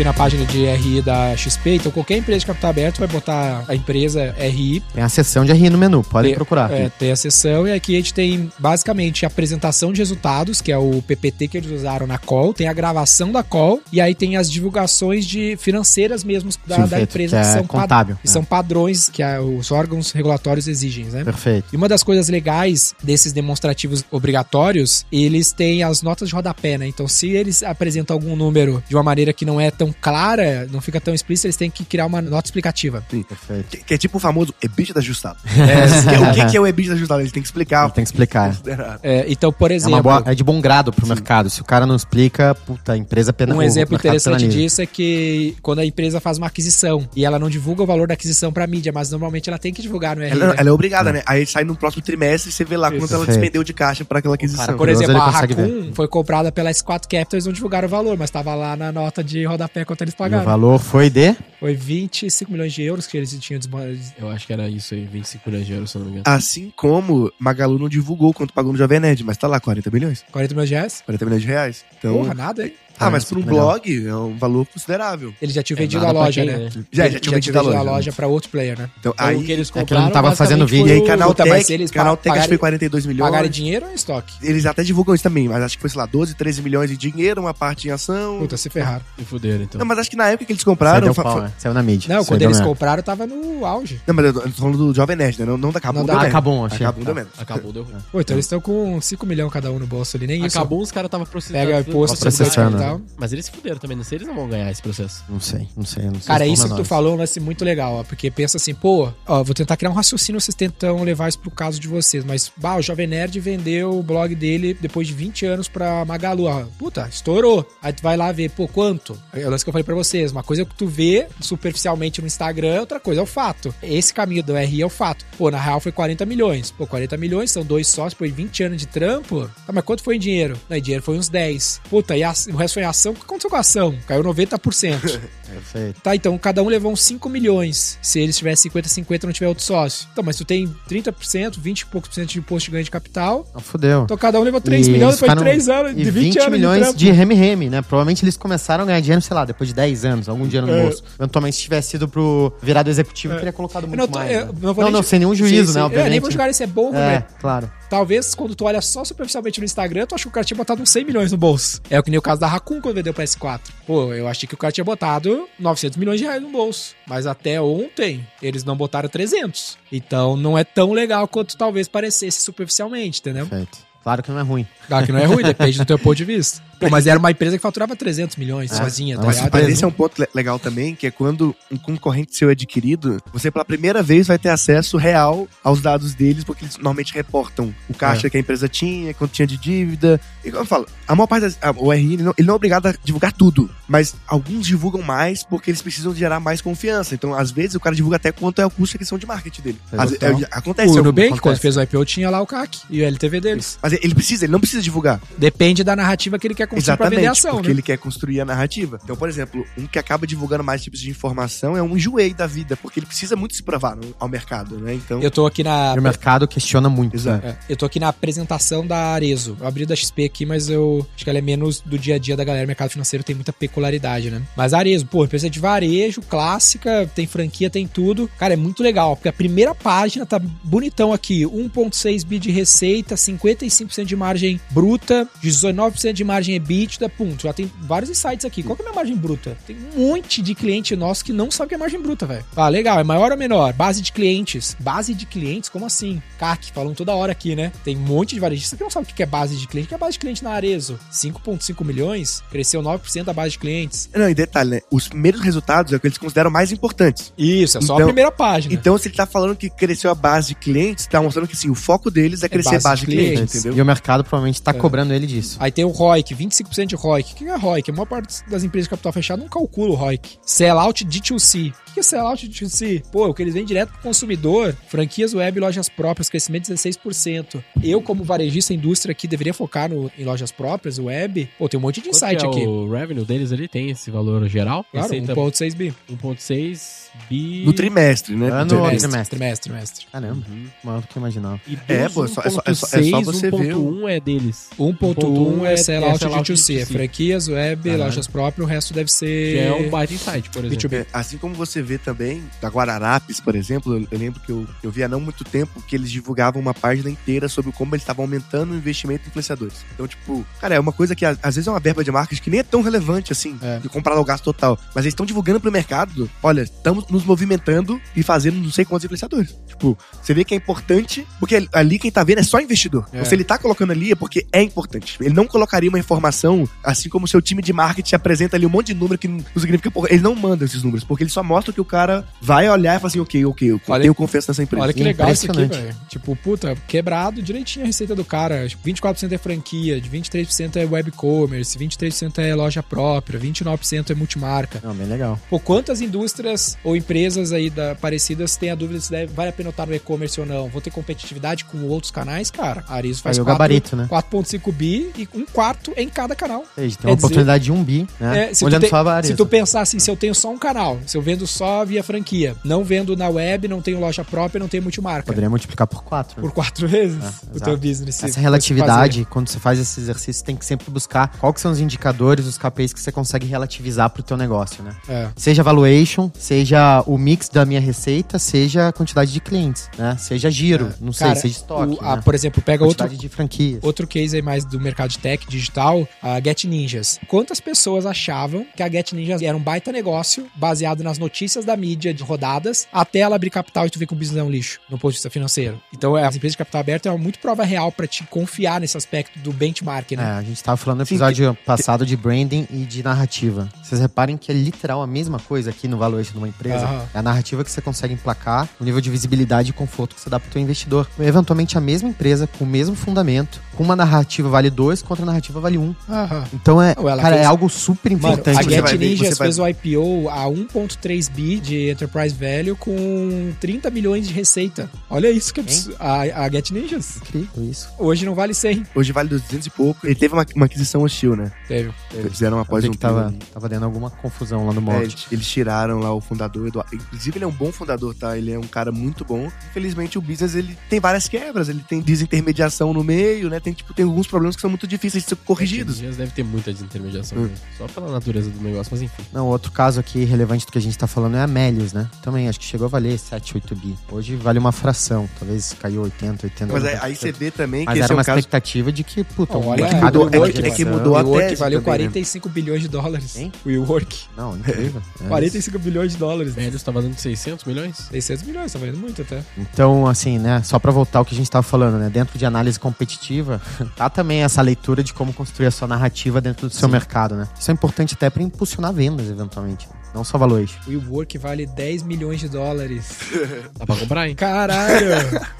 Aqui na página de RI da XP, então qualquer empresa de capital aberto vai botar a empresa RI, Tem a seção de RI no menu, podem Tem- procurar. é, tem a sessão, e aqui a gente tem basicamente a apresentação de resultados, que é o PPT que eles usaram na call, tem a gravação da call, e aí tem as divulgações de financeiras mesmo da, Sim, da feito, empresa, que que, é são, pad- contábil, que é. são padrões que a- os órgãos regulatórios exigem, né? Perfeito. E uma das coisas legais desses demonstrativos obrigatórios, eles têm as notas de rodapé, né? Então, se eles apresentam algum número de uma maneira que não é tão clara, não fica tão explícita, eles têm que criar uma nota explicativa. Perfeito. Que, que é tipo o famoso EBITDA ajustado. É, o que, que é o EBITDA ajustado? Ele tem que explicar. Ele tem que explicar. Considerar. É, então, por É, exemplo, uma boa, é de bom grado pro mercado. Se o cara não explica, puta, a empresa pena um exemplo interessante penaliza. disso é que quando a empresa faz uma aquisição e ela não divulga o valor da aquisição pra mídia, mas normalmente ela tem que divulgar no RI. Ela, né? ela é obrigada, né? Aí sai no próximo trimestre e você vê lá quanto ela despendeu de caixa para aquela aquisição. cara, Por exemplo, a Raccoon foi comprada pela S4 Capital, eles não divulgaram o valor, mas tava lá na nota de rodapé quanto eles E o pagaram. valor foi de. Foi 25 milhões de euros que eles tinham desmo- Eu acho que era isso aí, 25 milhões de euros, se eu não me engano. Assim como Magalu não divulgou quanto pagou no Jovem Nerd, mas tá lá, 40 milhões. 40 milhões de reais. 40 milhões de reais. Então, Porra, nada, hein? Ah, mas para um blog é um valor considerável. Ele já tinha É vendido a loja, quem, né? Já, Ele já tinha vendido a loja. pra outro player, né? Então, Aí, aí, o que eles é que ele compraram não tava fazendo vídeo. e aí mas se eles Canaltech acho que foi 42 milhões. Pagarem dinheiro ou em estoque? Eles até divulgam isso também, mas acho que foi, sei lá, 12, 13 milhões de dinheiro, uma parte em ação. Puta, se ferraram. Se fuderam. então. Não, mas acho que na época que eles Saiu, compraram. fa- pau, né? Saiu na mídia. Não, Saiu quando eles compraram, tava no auge. Não, mas eu tô falando do Jovem Nerd, né? Não, não da. Não deu da- Ah. Kabum, achei. A Kabum deu merda. Acabou, deu ruim. Pô, então eles estão com 5 milhões cada um no bolso ali, nem isso. Acabou, os caras estavam processando. Pega imposto Tá processando, tal. Mas eles se fuderam também, não sei, eles não vão ganhar esse processo. Não sei, não sei. Não sei Cara, isso que tu menores. falou é um lance muito legal, ó. Porque pensa assim, pô, ó, vou tentar criar um raciocínio, vocês tentam levar isso pro caso de vocês. Mas, bah, o Jovem Nerd vendeu o blog dele depois de 20 anos pra Magalu. ó. Puta, estourou. Aí tu vai lá ver, pô, quanto? É o lance que eu falei pra vocês. Uma coisa é o que tu vê superficialmente no Instagram, outra coisa é o fato. Esse caminho do RI é o fato. Pô, na real foi 40 milhões. Pô, 40 milhões, são dois sócios, depois de 20 anos de trampo. Tá, mas quanto foi em dinheiro? Não, em dinheiro foi uns 10. Puta, e a- o resto foi em ação? O que aconteceu com a ação? Caiu 90%. Perfeito. Tá, então cada um levou uns 5 milhões. Se eles tivessem 50-50 não tiver outro sócio. Então, mas tu tem 30%, 20 e poucos por cento de imposto de ganho de capital. Não, fudeu. Então cada um levou 3 E milhões depois de ficaram- 3 anos, de 20, 20 anos milhões de reme-reme, né? Provavelmente eles começaram a ganhar dinheiro, sei lá, depois de 10 anos, algum dinheiro no É. bolso. Eventualmente, se tivesse sido pro virado executivo, É. teria colocado Eu muito não, tô- mais. eu né? não, não, sem nenhum Sim, juízo, sim. né? É, Obviamente. nem vou julgar se é bom É, ruim. claro. Talvez quando tu olha só superficialmente no Instagram, tu acha que o cara tinha botado uns 100 milhões no bolso. É o que nem o caso da Raccoon quando vendeu o PS4. Pô, eu achei que o cara tinha botado 900 milhões de reais no bolso. Mas até ontem, eles não botaram 300. Então não é tão legal quanto talvez parecesse superficialmente, entendeu? Perfeito. Claro que não é ruim. Claro que não é ruim, depende do teu ponto de vista. Pô, mas era uma empresa que faturava 300 milhões sozinha, tá ligado? Mas esse é um ponto le- legal também, que é quando um concorrente seu é adquirido, você pela primeira vez vai ter acesso real aos dados deles, porque eles normalmente reportam o caixa que a empresa tinha, quanto tinha de dívida. E como eu falo, a maior parte das, a- o RI ele não, ele não é obrigado a divulgar tudo, mas alguns divulgam mais porque eles precisam gerar mais confiança. Então, às vezes, o cara divulga até quanto é o custo de aquisição de marketing dele. Então, é, acontece. O Nubank, quando fez o IPO, tinha lá o CAC e o LTV deles. Mas ele precisa, ele não precisa divulgar. Depende da narrativa que ele quer construir pra vender Exatamente, ação, porque né? ele quer construir a narrativa. Então, por exemplo, um que acaba divulgando mais tipos de informação é um enjoei da vida, porque ele precisa muito se provar no- ao mercado, né? Então, Eu tô aqui na E o mercado questiona muito. Exato. né? É, eu tô aqui na apresentação da Arezo. Eu abri da XP aqui, mas eu acho que ela é menos do dia a dia da galera. O mercado financeiro tem muita peculiaridade, né? Mas a Arezo, pô, empresa de varejo, clássica, tem franquia, tem tudo. Cara, é muito legal, porque a primeira página tá bonitão aqui. 1,6 bi de receita, 55% de margem bruta, 19% de margem EBITDA, ponto. Já tem vários insights aqui. Qual que é a minha margem bruta? Tem um monte de cliente nosso que não sabe o que é margem bruta, velho. Ah, legal. É maior ou menor? Base de clientes. Base de clientes? Como assim? CAC, falam toda hora aqui, né? Tem um monte de varejistas que não sabe o que é base de cliente. O que é base de cliente na Arezo? 5,5 milhões, cresceu 9% da base de clientes. não, e detalhe, né? Os primeiros resultados é o que eles consideram mais importantes. Isso, é só a Então- primeira página. Então, se ele tá falando que cresceu a base de clientes, tá mostrando que sim, o foco deles é crescer base base, de de clientes, clientes. entendeu? E o mercado provavelmente tá É. cobrando ele disso. Aí tem o ROIC, 25% de ROIC. O que é ROIC? A maior parte das empresas de capital fechado não calcula o ROIC. Sellout D2C. O que é sellout D2C? Pô, o que eles vendem direto pro consumidor. Franquias web e lojas próprias, crescimento de 16%. Eu, como varejista indústria aqui, deveria focar no, em lojas próprias, web. Pô, tem um monte de Quanto insight é aqui. O revenue deles ali tem esse valor geral? Claro, Receita 1,6 bi. 1.6 bi. No trimestre, né? Ano No trimestre. trimestre? Trimestre, trimestre. Caramba, maior do que eu imaginava. E É, pô, é só- é só- é só- é só 1.6, você ver o- 1.1 é deles. 1.1 é sellout sellout D2C. É D2C. franquias, web, Caralho. lojas próprias, o resto deve ser... Que é um baita insight, por exemplo. B2B. É, assim como você vê também, da Guararapes, por exemplo, eu, eu lembro que eu, eu vi há não muito tempo que eles divulgavam uma página inteira sobre como eles estavam aumentando o investimento em influenciadores. Então, tipo, cara, é uma coisa que às vezes é uma verba de marketing que nem é tão relevante assim, É. de comprar ao gasto total. Mas eles estão divulgando pro mercado, olha, estamos nos movimentando e fazendo não sei quantos influenciadores. Tipo, você vê que é importante, porque ali quem tá vendo é só investidor. É. Então, se ele tá colocando ali é porque é importante. Ele não colocaria uma informação, assim como o seu time de marketing apresenta ali um monte de número que não significa. Ele não manda esses números, porque ele só mostra que o cara vai olhar e fala assim, ok, ok, eu Olha- tenho confiança nessa empresa. Olha que legal isso aqui, velho. Tipo, puta, quebrado direitinho a receita do cara. Tipo, 24% é franquia, de 23% é web commerce, 23% é loja própria, 29% é multimarca. Não, bem legal. Pô, quantas indústrias ou empresas aí da, parecidas têm a dúvida se deve, vale a pena estar no e-commerce ou não? Vou ter competitividade com outros canais? Cara, a Arizo faz Aí o 4 gabarito, né? 4.5 bi e um quarto em cada canal. Seja, tem uma dizer- oportunidade de um bi, né? É, se, tu Olhando tem- só a várias. se tu pensar assim, se eu tenho só um canal, se eu vendo só via franquia. Não vendo na web, não tenho loja própria, não tenho multimarca. Poderia multiplicar por quatro. Por quatro vezes É, o teu business. Essa fosse relatividade, quando você faz esse exercício, tem que sempre buscar que são os indicadores, os KPIs que você consegue relativizar pro teu negócio, né? É. Seja valuation, seja o mix da minha receita, seja a quantidade de clientes, né? Seja giro, não sei, É. Cara, seja estoque, o- a- né? por exemplo, pega outro, de franquias. outro case aí mais do mercado de tech digital, a Get Ninjas. Quantas pessoas achavam que a Get Ninjas era um baita negócio baseado nas notícias da mídia de rodadas até ela abrir capital e tu ver que o business é um lixo no ponto de vista financeiro? Então, é, as empresas de capital aberto é uma muito prova real pra te confiar nesse aspecto do benchmark, É, né? a gente tava falando no Sim, episódio passado de branding e de narrativa. Vocês reparem que é literal a mesma coisa aqui no valuation de uma empresa. Aham. É a narrativa que você consegue emplacar, o nível de visibilidade e conforto que você dá pro teu investidor. Eventualmente a mesma empresa, com o mesmo fundamento, com uma narrativa vale 2, contra a narrativa vale 1. Um. Aham. Então é, cara, fez- é algo super Mano, importante. a você Get Ninjas vai- fez o IPO a 1.3 bi de enterprise value com 30 milhões de receita. Olha isso que absurdo. A, a Get Ninjas. incrível isso. Hoje não vale 100. Hoje vale 200 e pouco. Ele teve uma, uma aquisição hostil, né? Teve. Eles fizeram após um que tava, tava dando alguma confusão lá no É, molde. eles, eles tiraram lá o fundador. Eduardo. Inclusive, ele é um bom fundador, tá? Ele é um cara muito bom. Infelizmente, o business ele tem várias quebras. Ele tem desintermediação no meio, né? Tem, tipo, tem alguns problemas que são muito difíceis de ser corrigidos. Dias deve ter muita desintermediação. Hum. né? Só pela natureza do negócio, mas enfim. Não, outro caso aqui relevante do que a gente tá falando é a Melius, né? Também acho que chegou a valer 7, 8 bi. Hoje vale uma fração, talvez caiu 80, 80. Mas aí, 90%. aí você vê também Mas que esse era é uma um caso. expectativa de que, puta, Não, o olha, mercado mudou- vai é numa que- é que mudou a O Work tese valeu também, né? 45 bilhões de dólares. Hein? O WeWork. Não, incrível. É. 45 bilhões de dólares. Velhos tava dando 600 milhões? 600 milhões, tá valendo muito até. Então, assim, né, só pra voltar ao que a gente tava falando, né, dentro de análise competitiva, tá também essa leitura de como construir a sua narrativa dentro do seu mercado, né? Isso é importante até pra impulsionar vendas, eventualmente. Não só valuation. O WeWork vale 10 milhões de dólares. Dá pra comprar, hein? Caralho!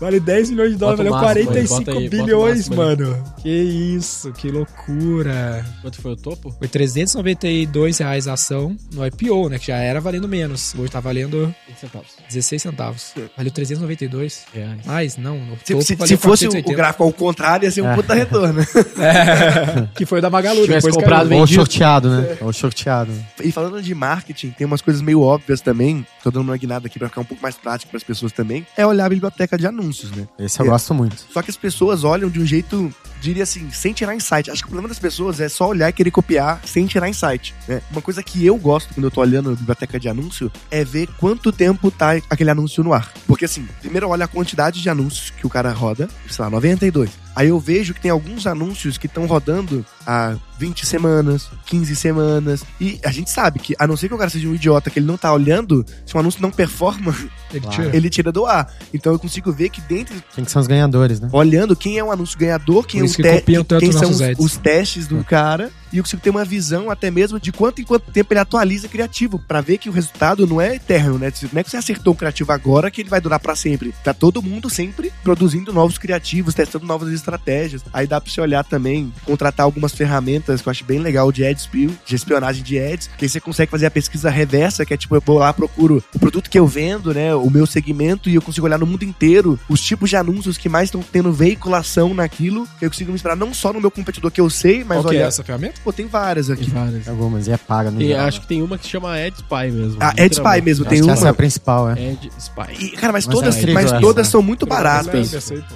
vale 10 milhões de dólares, valeu máximo aí, 45 bota aí, bilhões, máximo mano. Que isso, que loucura. Quanto foi o topo? Foi 392 reais a ação no IPO, né? Que já era valendo menos. Hoje tá valendo 20 centavos. 16 centavos. Valeu 392. Reais. Mas não, no Se, topo se- valeu se fosse o, 480. o gráfico ao contrário, ia ser um É. puta retorno. É, que foi o da Magalu. Tivesse depois comprado caiu. Ou vendido. sorteado, né? Ou sorteado. E falando de marketing, tem umas coisas meio óbvias também. Tô dando uma guinada aqui pra ficar um pouco mais prático pras pessoas também. É olhar a biblioteca de anúncios, né? Esse eu É. gosto muito. Só que as pessoas olham de um jeito, diria assim, sem tirar insight. Acho que o problema das pessoas é só olhar e querer copiar sem tirar insight. Né? Uma coisa que eu gosto quando eu tô olhando a biblioteca de anúncio é ver quanto tempo tá aquele anúncio no ar. Porque assim, primeiro eu olho a quantidade de anúncios que o cara roda, sei lá, 92. Aí eu vejo que tem alguns anúncios que estão rodando há 20 semanas, 15 semanas. E a gente sabe que, a não ser que o cara seja um idiota que ele não tá olhando, se um anúncio não performa, Ele tira. ele tira do ar. Então eu consigo ver que dentro Quem que são os ganhadores, né? olhando quem é o anúncio ganhador, quem, é que te- quem são os, os testes do cara, e eu consigo ter uma visão até mesmo de quanto em quanto tempo ele atualiza criativo, pra ver que o resultado não é eterno, né? Não é que você acertou um criativo agora que ele vai durar pra sempre. Tá todo mundo sempre produzindo novos criativos, testando novas estratégias. Aí dá pra você olhar também, contratar algumas ferramentas que eu acho bem legal de ad spill, de espionagem de ads, que aí você consegue fazer a pesquisa reversa, que é tipo, eu vou lá, procuro o produto que eu vendo, né? O meu segmento, e eu consigo olhar no mundo inteiro os tipos de anúncios que mais estão tendo veiculação naquilo, eu consigo me inspirar não só no meu competidor que eu sei, mas Qual que é olhar. essa ferramenta? Pô, tem várias Tem aqui. várias. Algumas, e é paga no E acho que tem uma que se chama Ed Spy mesmo. Ah, Ed Spy mesmo, Acho tem que uma. essa é a principal, é. Ed Spy. E, cara, mas, Mas todas, é mas essa, todas né? são muito baratas.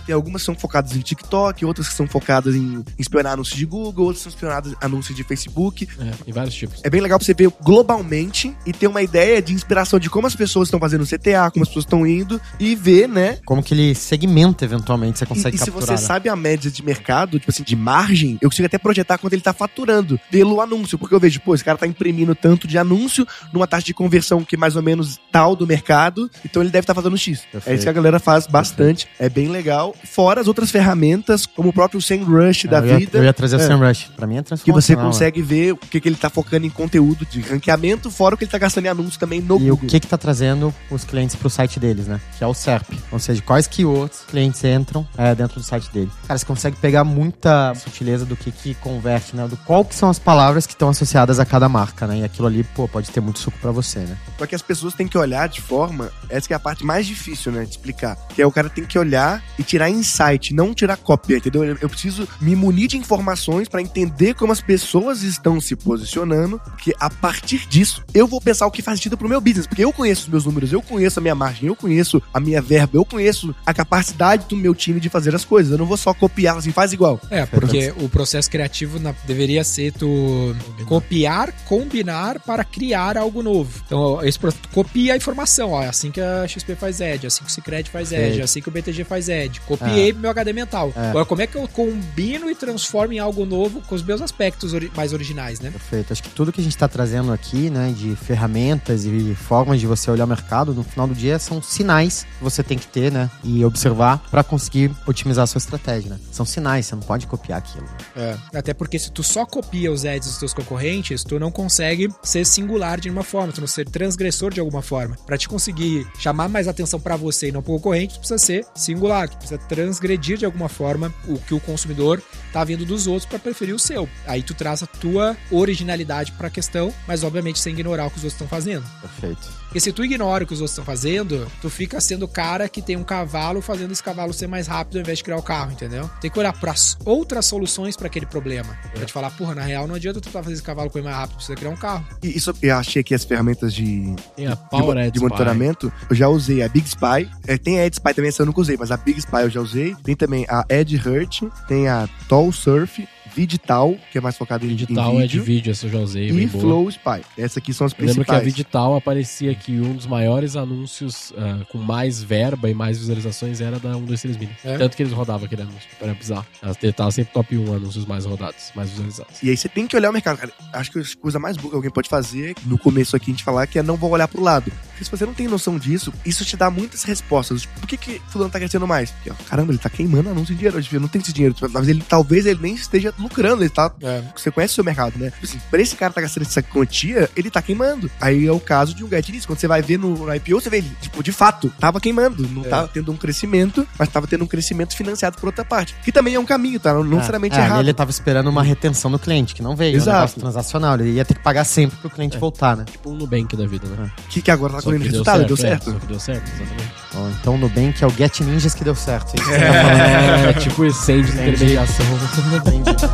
Tem algumas que são focadas em TikTok, outras que são focadas em espionar anúncios de Google, outras são espionadas em anúncios de Facebook. É, tem vários tipos. É bem legal pra você ver globalmente e ter uma ideia de inspiração de como as pessoas estão fazendo CTA, como as pessoas estão indo e ver, né? Como que ele segmenta eventualmente, você E, consegue e se capturar. você né? sabe a média de mercado, tipo assim, de margem, eu consigo até projetar quanto ele tá faturando pelo anúncio. Porque eu vejo, pô, esse cara tá imprimindo tanto de anúncio numa taxa de conversão que é mais ou menos tal do mercado, então ele deve estar fazendo X. É Perfeito. isso que a galera faz bastante. É bem legal. Fora as outras ferramentas, como o próprio SEMrush da eu, ia, vida. eu ia trazer o É. SEMrush. Pra mim é Que transformacional. você né? consegue ver o que, que ele tá focando em conteúdo de ranqueamento, fora o que ele tá gastando em anúncio também no E o Google. que que tá trazendo os clientes pro site deles, né? Que é o SERP. Ou seja, quais keywords clientes entram é, dentro do site dele. Cara, você consegue pegar muita sutileza do que que converte, né? Do qual qual que são as palavras que estão associadas a cada marca, né? E aquilo ali, pô, pode ter muito suco pra você, né? Só que as pessoas têm que olhar de forma. Essa que é a parte mais difícil, né? De explicar. Que é o cara tem que olhar e tirar insight, não tirar cópia, entendeu? Eu preciso me munir de informações pra entender como as pessoas estão se posicionando. Que a partir disso, eu vou pensar o que faz sentido pro meu business. Porque eu conheço os meus números, eu conheço a minha margem, eu conheço a minha verba, eu conheço a capacidade do meu time de fazer as coisas. Eu não vou só copiar assim, faz igual. É, porque o processo criativo na- deveria ser tu copiar, combinar para criar algo novo. Então, esse copia a informação, ó, é assim que a XP faz Edge, é assim que o Cicred faz Edge, é assim que o BTG faz Edge. Copiei pro meu HD mental. É. Agora, como é que eu combino e transformo em algo novo com os meus aspectos ori- mais originais, né? Perfeito. Acho que tudo que a gente está trazendo aqui, né, de ferramentas e formas de você olhar o mercado, no final do dia são sinais que você tem que ter, né, e observar para conseguir otimizar a sua estratégia, né? São sinais, você não pode copiar aquilo. né? Até porque se tu só copia os ads dos teus concorrentes, tu não consegue ser singular de uma forma, tu não ser transgressor de alguma forma. Pra te conseguir chamar mais atenção pra você e não pro concorrente, tu precisa ser singular, tu precisa transgredir de alguma forma o que o consumidor tá vendo dos outros pra preferir o seu. Aí tu traz a tua originalidade pra questão, mas obviamente sem ignorar o que os outros estão fazendo. Perfeito. Porque se tu ignora o que os outros estão fazendo, tu fica sendo o cara que tem um cavalo fazendo esse cavalo ser mais rápido ao invés de criar o carro, entendeu? Tem que olhar para outras soluções pra aquele problema. Pra te falar, porra, na real não adianta tu tentar fazer esse cavalo correr mais rápido, precisa criar um carro. E isso eu achei aqui as ferramentas de, Tem a de, Power de Spy. monitoramento. Eu já usei a Big Spy. É, tem a Ed Spy também, essa eu nunca usei, mas a Big Spy eu já usei. Tem também a Ed Hurt, tem a Tall Surf, Vidital, que é mais focada em, Digital em é de vídeo, vídeo, essa eu já usei, e bem boa. Flow Spy. Essas aqui são as Eu lembro que a principais. Vidital aparecia que um dos maiores anúncios ah, com mais verba e mais visualizações era da 123 Mini. É? Tanto que eles rodavam aquele anúncio. Era bizarro. Ela tava sempre top 1 anúncios mais rodados, mais visualizados. E aí você tem que olhar o mercado, cara. Acho que a coisa mais boa que alguém pode fazer, no começo aqui a gente falar, que é não vou olhar pro lado. Porque se você não tem noção disso, isso te dá muitas respostas. Tipo, por que que fulano tá crescendo mais? Porque, ó, caramba, ele tá queimando anúncio em dinheiro. Eu não tem esse dinheiro. Mas ele, talvez ele nem esteja lucrando, ele tá... Você conhece o seu mercado, né? Assim, pra esse cara tá gastando essa quantia, ele tá queimando. Aí é o caso de um Get Nisso. Quando você vai ver no, no IPO, você vê ele, tipo, de fato, tava queimando. Não É. tava tendo um crescimento, mas tava tendo um crescimento financiado por outra parte. Que também é um caminho, tá? Não necessariamente é, errado. Ele tava esperando uma retenção do cliente, que não veio. Exato. É um transacional. Ele ia ter que pagar sempre pro cliente voltar, né? Tipo um Nubank da vida, né? Que, que agora tá colhendo resultado, deu certo. é, só que deu certo, exatamente. Ó, então o Nubank é o Get Ninjas que deu certo. hein? É, tipo esse de intermediação.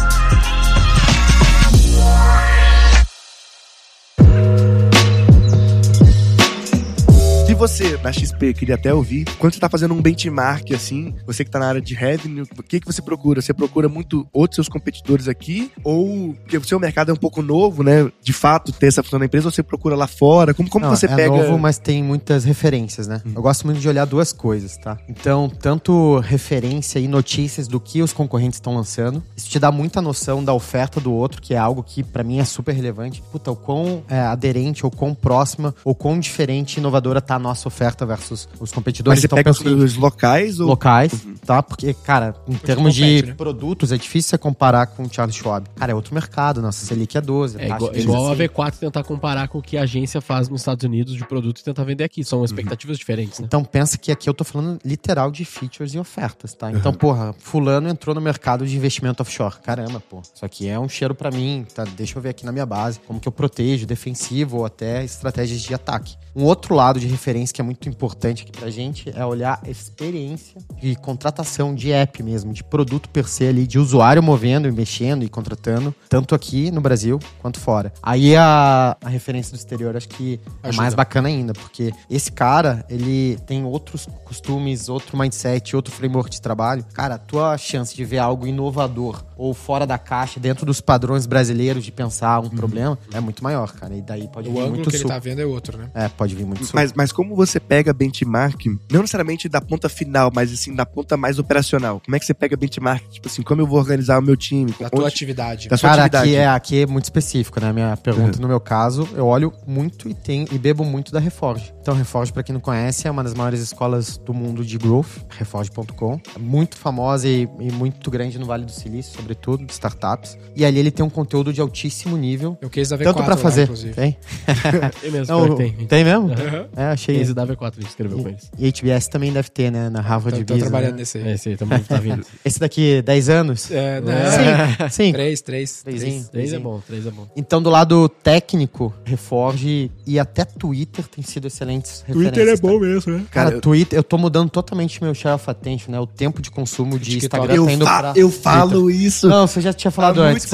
você, na XP, queria até ouvir, quando você tá fazendo um benchmark assim, você que tá na área de revenue, o que que você procura? Você procura muito outros seus competidores aqui? Ou, porque o seu mercado é um pouco novo, né? De fato, ter essa função na empresa, ou você procura lá fora? Como, como Não, você é pega... novo, mas tem muitas referências, né? Eu gosto muito de olhar duas coisas, tá? Então, tanto referência e notícias do que os concorrentes estão lançando. Isso te dá muita noção da oferta do outro, que é algo que pra mim é super relevante. Puta, o quão é, aderente, ou quão próxima, ou quão diferente e inovadora tá a nossa oferta versus os Mas competidores. você Então, pega os, os locais ou... locais, tá? Porque, cara, em termos compete, de né? produtos, é difícil você comparar com o Charles Schwab. Cara, é outro mercado. Nossa Selic é 12. É taxa igual, igual a assim. V4 tentar comparar com o que a agência faz nos Estados Unidos de produto e tentar vender aqui. São expectativas diferentes, né? Então pensa que aqui eu tô falando literal de features e ofertas, tá? Então, porra, fulano entrou no mercado de investimento offshore. Caramba, pô. Isso aqui é um cheiro pra mim, tá? Deixa eu ver aqui na minha base como que eu protejo, defensivo ou até estratégias de ataque. Um outro lado de referência que é muito importante aqui pra gente é olhar a experiência de contratação de app mesmo, de produto per se ali, de usuário movendo, e mexendo e contratando, tanto aqui no Brasil quanto fora. Aí a, a referência do exterior acho que é Ajuda. mais bacana ainda, porque esse cara, ele tem outros costumes, outro mindset, outro framework de trabalho. Cara, a tua chance de ver algo inovador ou fora da caixa, dentro dos padrões brasileiros de pensar um problema, é muito maior, cara. E daí pode O vir ângulo muito que ele suco. tá vendo é outro, né? É, pode vir muito. Mas, mas como você pega benchmark, não necessariamente da ponta final, mas assim, da ponta mais operacional? Como é que você pega benchmark? Tipo assim, como eu vou organizar o meu time? Da tua atividade. da sua Cara, atividade. aqui é, aqui é muito específico, né? Minha pergunta, no meu caso, eu olho muito e, tenho, e bebo muito da Reforge. Então, Reforge, pra quem não conhece, é uma das maiores escolas do mundo de growth, reforge.com. É muito famosa e, e muito grande no Vale do Silício, sobretudo, de startups. E ali ele tem um conteúdo de altíssimo nível. O case da V4 Tanto pra lá, fazer. inclusive. Tem? Tem mesmo, Não, tem. tem mesmo? Aham. É, achei que... Esse da V4 a gente escreveu com eles. E HBS também deve ter, né? Na Harvard Tô, tô Business, trabalhando né? nesse aí. É, esse aí também tá vindo. Esse daqui, 10 anos? É, não, Sim, sim. Três, três. Trêsinho. Três é bom, três é bom. Então, do lado técnico, Reforge e até Twitter tem sido excelentes referências. tá? mesmo, né? Cara, Cara, eu- Twitter, eu tô mudando totalmente meu share of attention, né? O tempo de consumo de TikTok. Instagram Eu, tá indo fa- pra eu Twitter. falo isso. Não, você já tinha falado antes.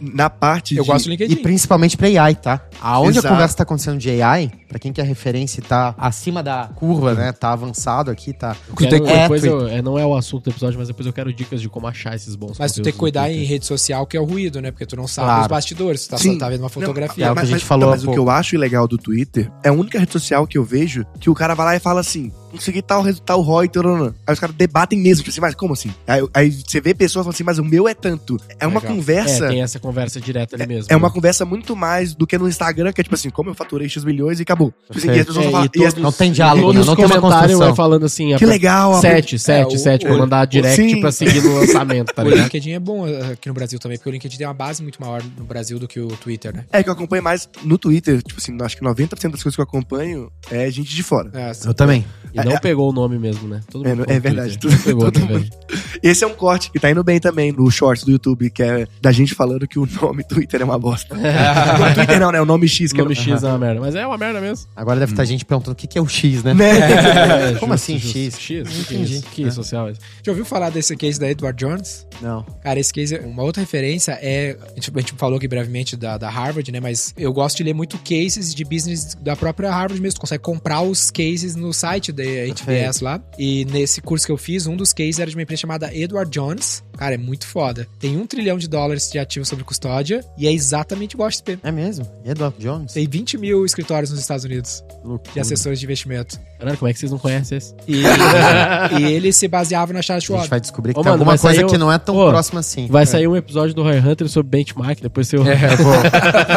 Na parte Eu de... gosto do E LinkedIn. principalmente pra AI, tá? Aonde Exato. a conversa tá acontecendo de AI, pra quem quer referência e tá acima da curva, né? Tá avançado aqui, tá. Quero, É, depois Twitter. eu, é, não é o assunto do episódio, mas depois eu quero dicas de como achar esses bons Mas tu tem que no cuidar em rede social, que é o ruído, né? Porque tu não sabe Claro. os bastidores, tu tá, Sim. só tá vendo uma fotografia. É o que a gente mas, falou há Mas o que eu acho legal do Twitter é a única rede social que eu vejo que o cara vai lá e fala assim: consegui tal resultado, ROI, tarará. aí os caras debatem mesmo, tipo assim, mas como assim? Aí, aí você vê pessoas falando assim, mas o meu é tanto. É uma Legal. conversa. É, tem essa conversa direta ali mesmo. É uma né? conversa muito mais do que no Instagram, que é tipo assim, como eu faturei X milhões e acabou. Tipo assim, e as pessoas É, falam, e e as- todos- Não tem diálogo, Todos né? Não tem uma construção. vai falando assim... Que legal, a- Sete, sete, É, o- sete, pra o- mandar direct sim. pra seguir no lançamento, tá O ligado? LinkedIn é bom uh, aqui no Brasil também, porque o LinkedIn tem uma base muito maior no Brasil do que o Twitter, né? É que eu acompanho mais no Twitter, tipo assim, acho que 90% das coisas que eu acompanho é gente de fora. É, Eu também. E não pegou o nome mesmo, né? Todo É, mundo é no verdade. Não pegou, Todo né, mundo. Esse é um corte que tá indo bem também no Shorts do YouTube, que é da gente falando que o nome Twitter é uma bosta. o Twitter não, né? O nome X O que nome é X é uma merda. Mas é uma merda mesmo. Agora deve estar gente perguntando o que que é o X, né? Né? É, Como justo, assim, justo. X? X? Não Que entendi. Que É. social é? Já ouviu falar desse case da Edward Jones? Não. Cara, esse case, uma outra referência é. A gente, a gente falou aqui brevemente da, da Harvard, né? Mas eu gosto de ler muito cases de business da própria Harvard mesmo. Tu consegue comprar os cases no site da HBS lá. E nesse curso que eu fiz, um dos cases era de uma empresa chamada Edward Jones. Cara, é muito foda. Tem um trilhão de dólares de ativos sobre custódia e é exatamente igual a XP. É mesmo? Edward Jones? Tem 20 mil escritórios nos Estados Unidos Loucura. de assessores de investimento. Caralho, como é que vocês não conhecem esse? E, e ele se baseava na Charles A Schwab. gente vai descobrir que Ô, tem mano, alguma coisa um- que não é tão Ô, próxima assim. Vai sair um episódio do Roy Hunter sobre benchmark, depois você... É, vou,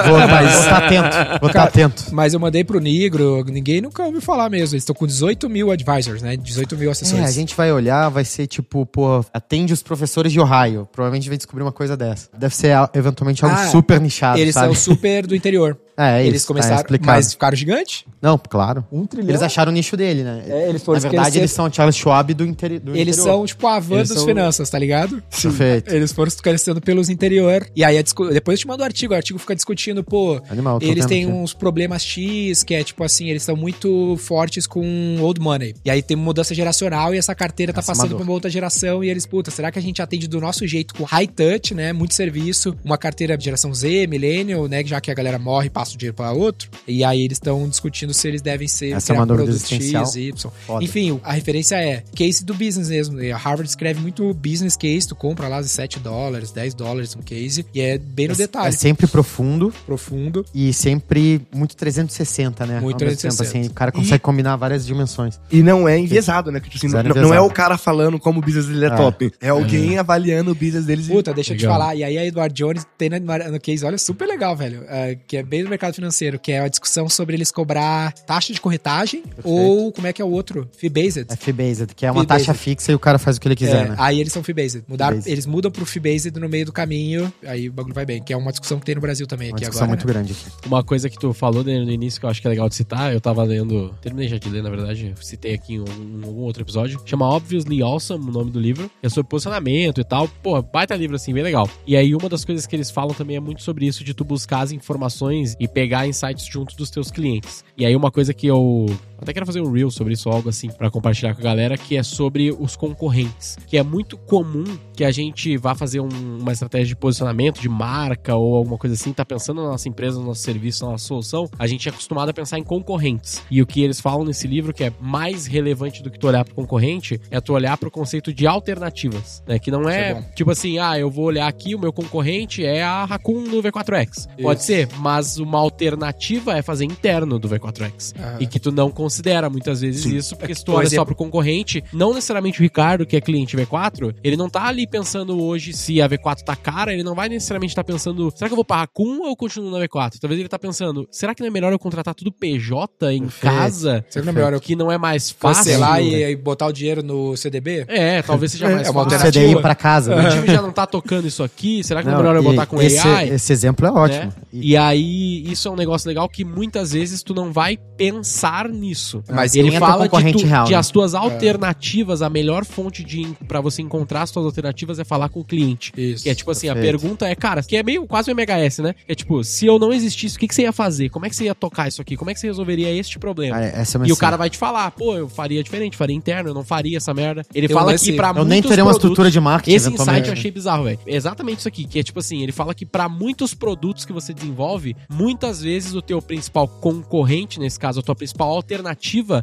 vou, mas vou estar atento. Vou estar Cara, atento. Mas eu mandei pro Negro, ninguém nunca ouviu falar mesmo. Eles estão com 18 mil advisors, né? 18 mil assessores. É, a gente vai olhar, vai ser tipo, pô, atende os professores de Ohio. Provavelmente vai descobrir uma coisa dessa. Deve ser eventualmente algo Ah, super nichado, Eles sabe? são super do interior. É, é eles isso, começaram, é explicado. mas ficaram gigante. Não, claro. Um trilhão. Eles acharam o nicho dele, né? É, eles foram Na verdade, crescer- eles são o Charles Schwab do, interi do Eles interior. são, tipo, a van Eles das são- finanças, tá ligado? Perfeito. Eles foram crescendo pelos interior. E aí, depois eu te mando o artigo. O artigo fica discutindo, pô, Animal, eles têm aqui. uns problemas X, que é tipo assim, eles são muito fortes com old money. E aí tem mudança geracional e essa carteira tá é passando uma pra uma outra geração. E eles, puta, será que a gente atende do nosso jeito, com high touch, né? Muito serviço, uma carteira de geração Z, millennial, né? Já que a galera morre e passa o dinheiro pra outro. E aí eles estão discutindo se eles devem ser Essa é criar uma dúvida produtos existencial. X, Y. Foda. Enfim, a referência é case do business mesmo. E A Harvard escreve muito business case, tu compra lá de 7 dólares, 10 dólares um case, e é bem no É detalhe, sempre profundo profundo. e sempre muito 360, né? Muito Ao mesmo 360. Tempo, assim, o cara consegue combinar várias dimensões. E não é enviesado, né? Tipo assim, não, não é o cara falando como o business dele é, É. top. É alguém avaliando o business deles. e- Puta, deixa eu te falar. E aí a Edward Jones tem no, case, olha, super legal, velho. é, que é bem mercado financeiro, que é a discussão sobre eles cobrar taxa de corretagem ou como é que é o outro? Fee-based. É fee-based, que é uma Fee-based. taxa fixa e o cara faz o que ele quiser, É, né? Aí eles são fee-based. Mudaram, Fee-based. eles mudam pro fee-based no meio do caminho, aí o bagulho vai bem. Que é uma discussão que tem no Brasil também Uma aqui discussão agora. muito né? grande aqui. Uma coisa que tu falou no início que eu acho que é legal de citar, eu tava lendo, terminei já de ler, na verdade, citei aqui em algum, em algum outro episódio, chama Obviously Awesome, o nome do livro, é sobre posicionamento e tal, pô, baita livro assim, bem legal. E aí uma das coisas que eles falam também é muito sobre isso, de tu buscar as informações e pegar insights junto dos teus clientes. E aí uma coisa que eu até quero fazer um reel sobre isso, algo assim, pra compartilhar com a galera, que é sobre os concorrentes. Que é muito comum que a gente vá fazer um- uma estratégia de posicionamento, de marca ou alguma coisa assim, tá pensando na nossa empresa, no nosso serviço, na nossa solução, a gente é acostumado a pensar em concorrentes. E o que eles falam nesse livro, que é mais relevante do que tu olhar pro concorrente, é tu olhar pro conceito de alternativas, né? Que não é é, tipo assim, ah, eu vou olhar aqui, o meu concorrente é a Raccoon no V4X. Pode Isso. ser, mas uma alternativa é fazer interno do V4X. Aham. E que tu não considera muitas vezes Sim. isso, porque se tu olha exemplo- só pro concorrente, não necessariamente o Ricardo, que é cliente V4, ele não tá ali pensando hoje se a V4 tá cara, ele não vai necessariamente estar pensando, será que eu vou pra Raccoon ou eu continuo na V4? Talvez ele tá pensando, será que não é melhor eu contratar tudo PJ em Perfeito. casa? Será que não é melhor eu Que não é mais fácil? cancelar e, e botar o dinheiro no CDB? É, talvez seja mais É uma fácil. alternativa. CDI pra casa, O né? time já não tá tocando isso aqui, será que não, é Não, melhor eu botar com esse, AI? Esse exemplo é ótimo. né? E- E aí, isso é um negócio legal que muitas vezes tu não vai pensar nisso. Isso. Mas ele é fala de, tu- real, de né? as tuas alternativas, a melhor fonte de para você encontrar as tuas alternativas é falar com o cliente. Isso. Que é tipo assim, a perfeito. pergunta é, cara, que é meio quase um MHS, né? Que é tipo, se eu não existisse, o que, que você ia fazer? Como é que você ia tocar isso aqui? Como é que você resolveria este problema? Ah, essa é E o sim. cara vai te falar, pô, eu faria diferente, faria interno, eu não faria essa merda. Ele Eu fala que pra Eu nem teria uma estrutura de marketing, esse insight eu achei bizarro, velho. É exatamente isso aqui, que é tipo assim, ele fala que pra muitos produtos que você desenvolve, muitas vezes o teu principal concorrente, nesse caso, a tua principal alternativa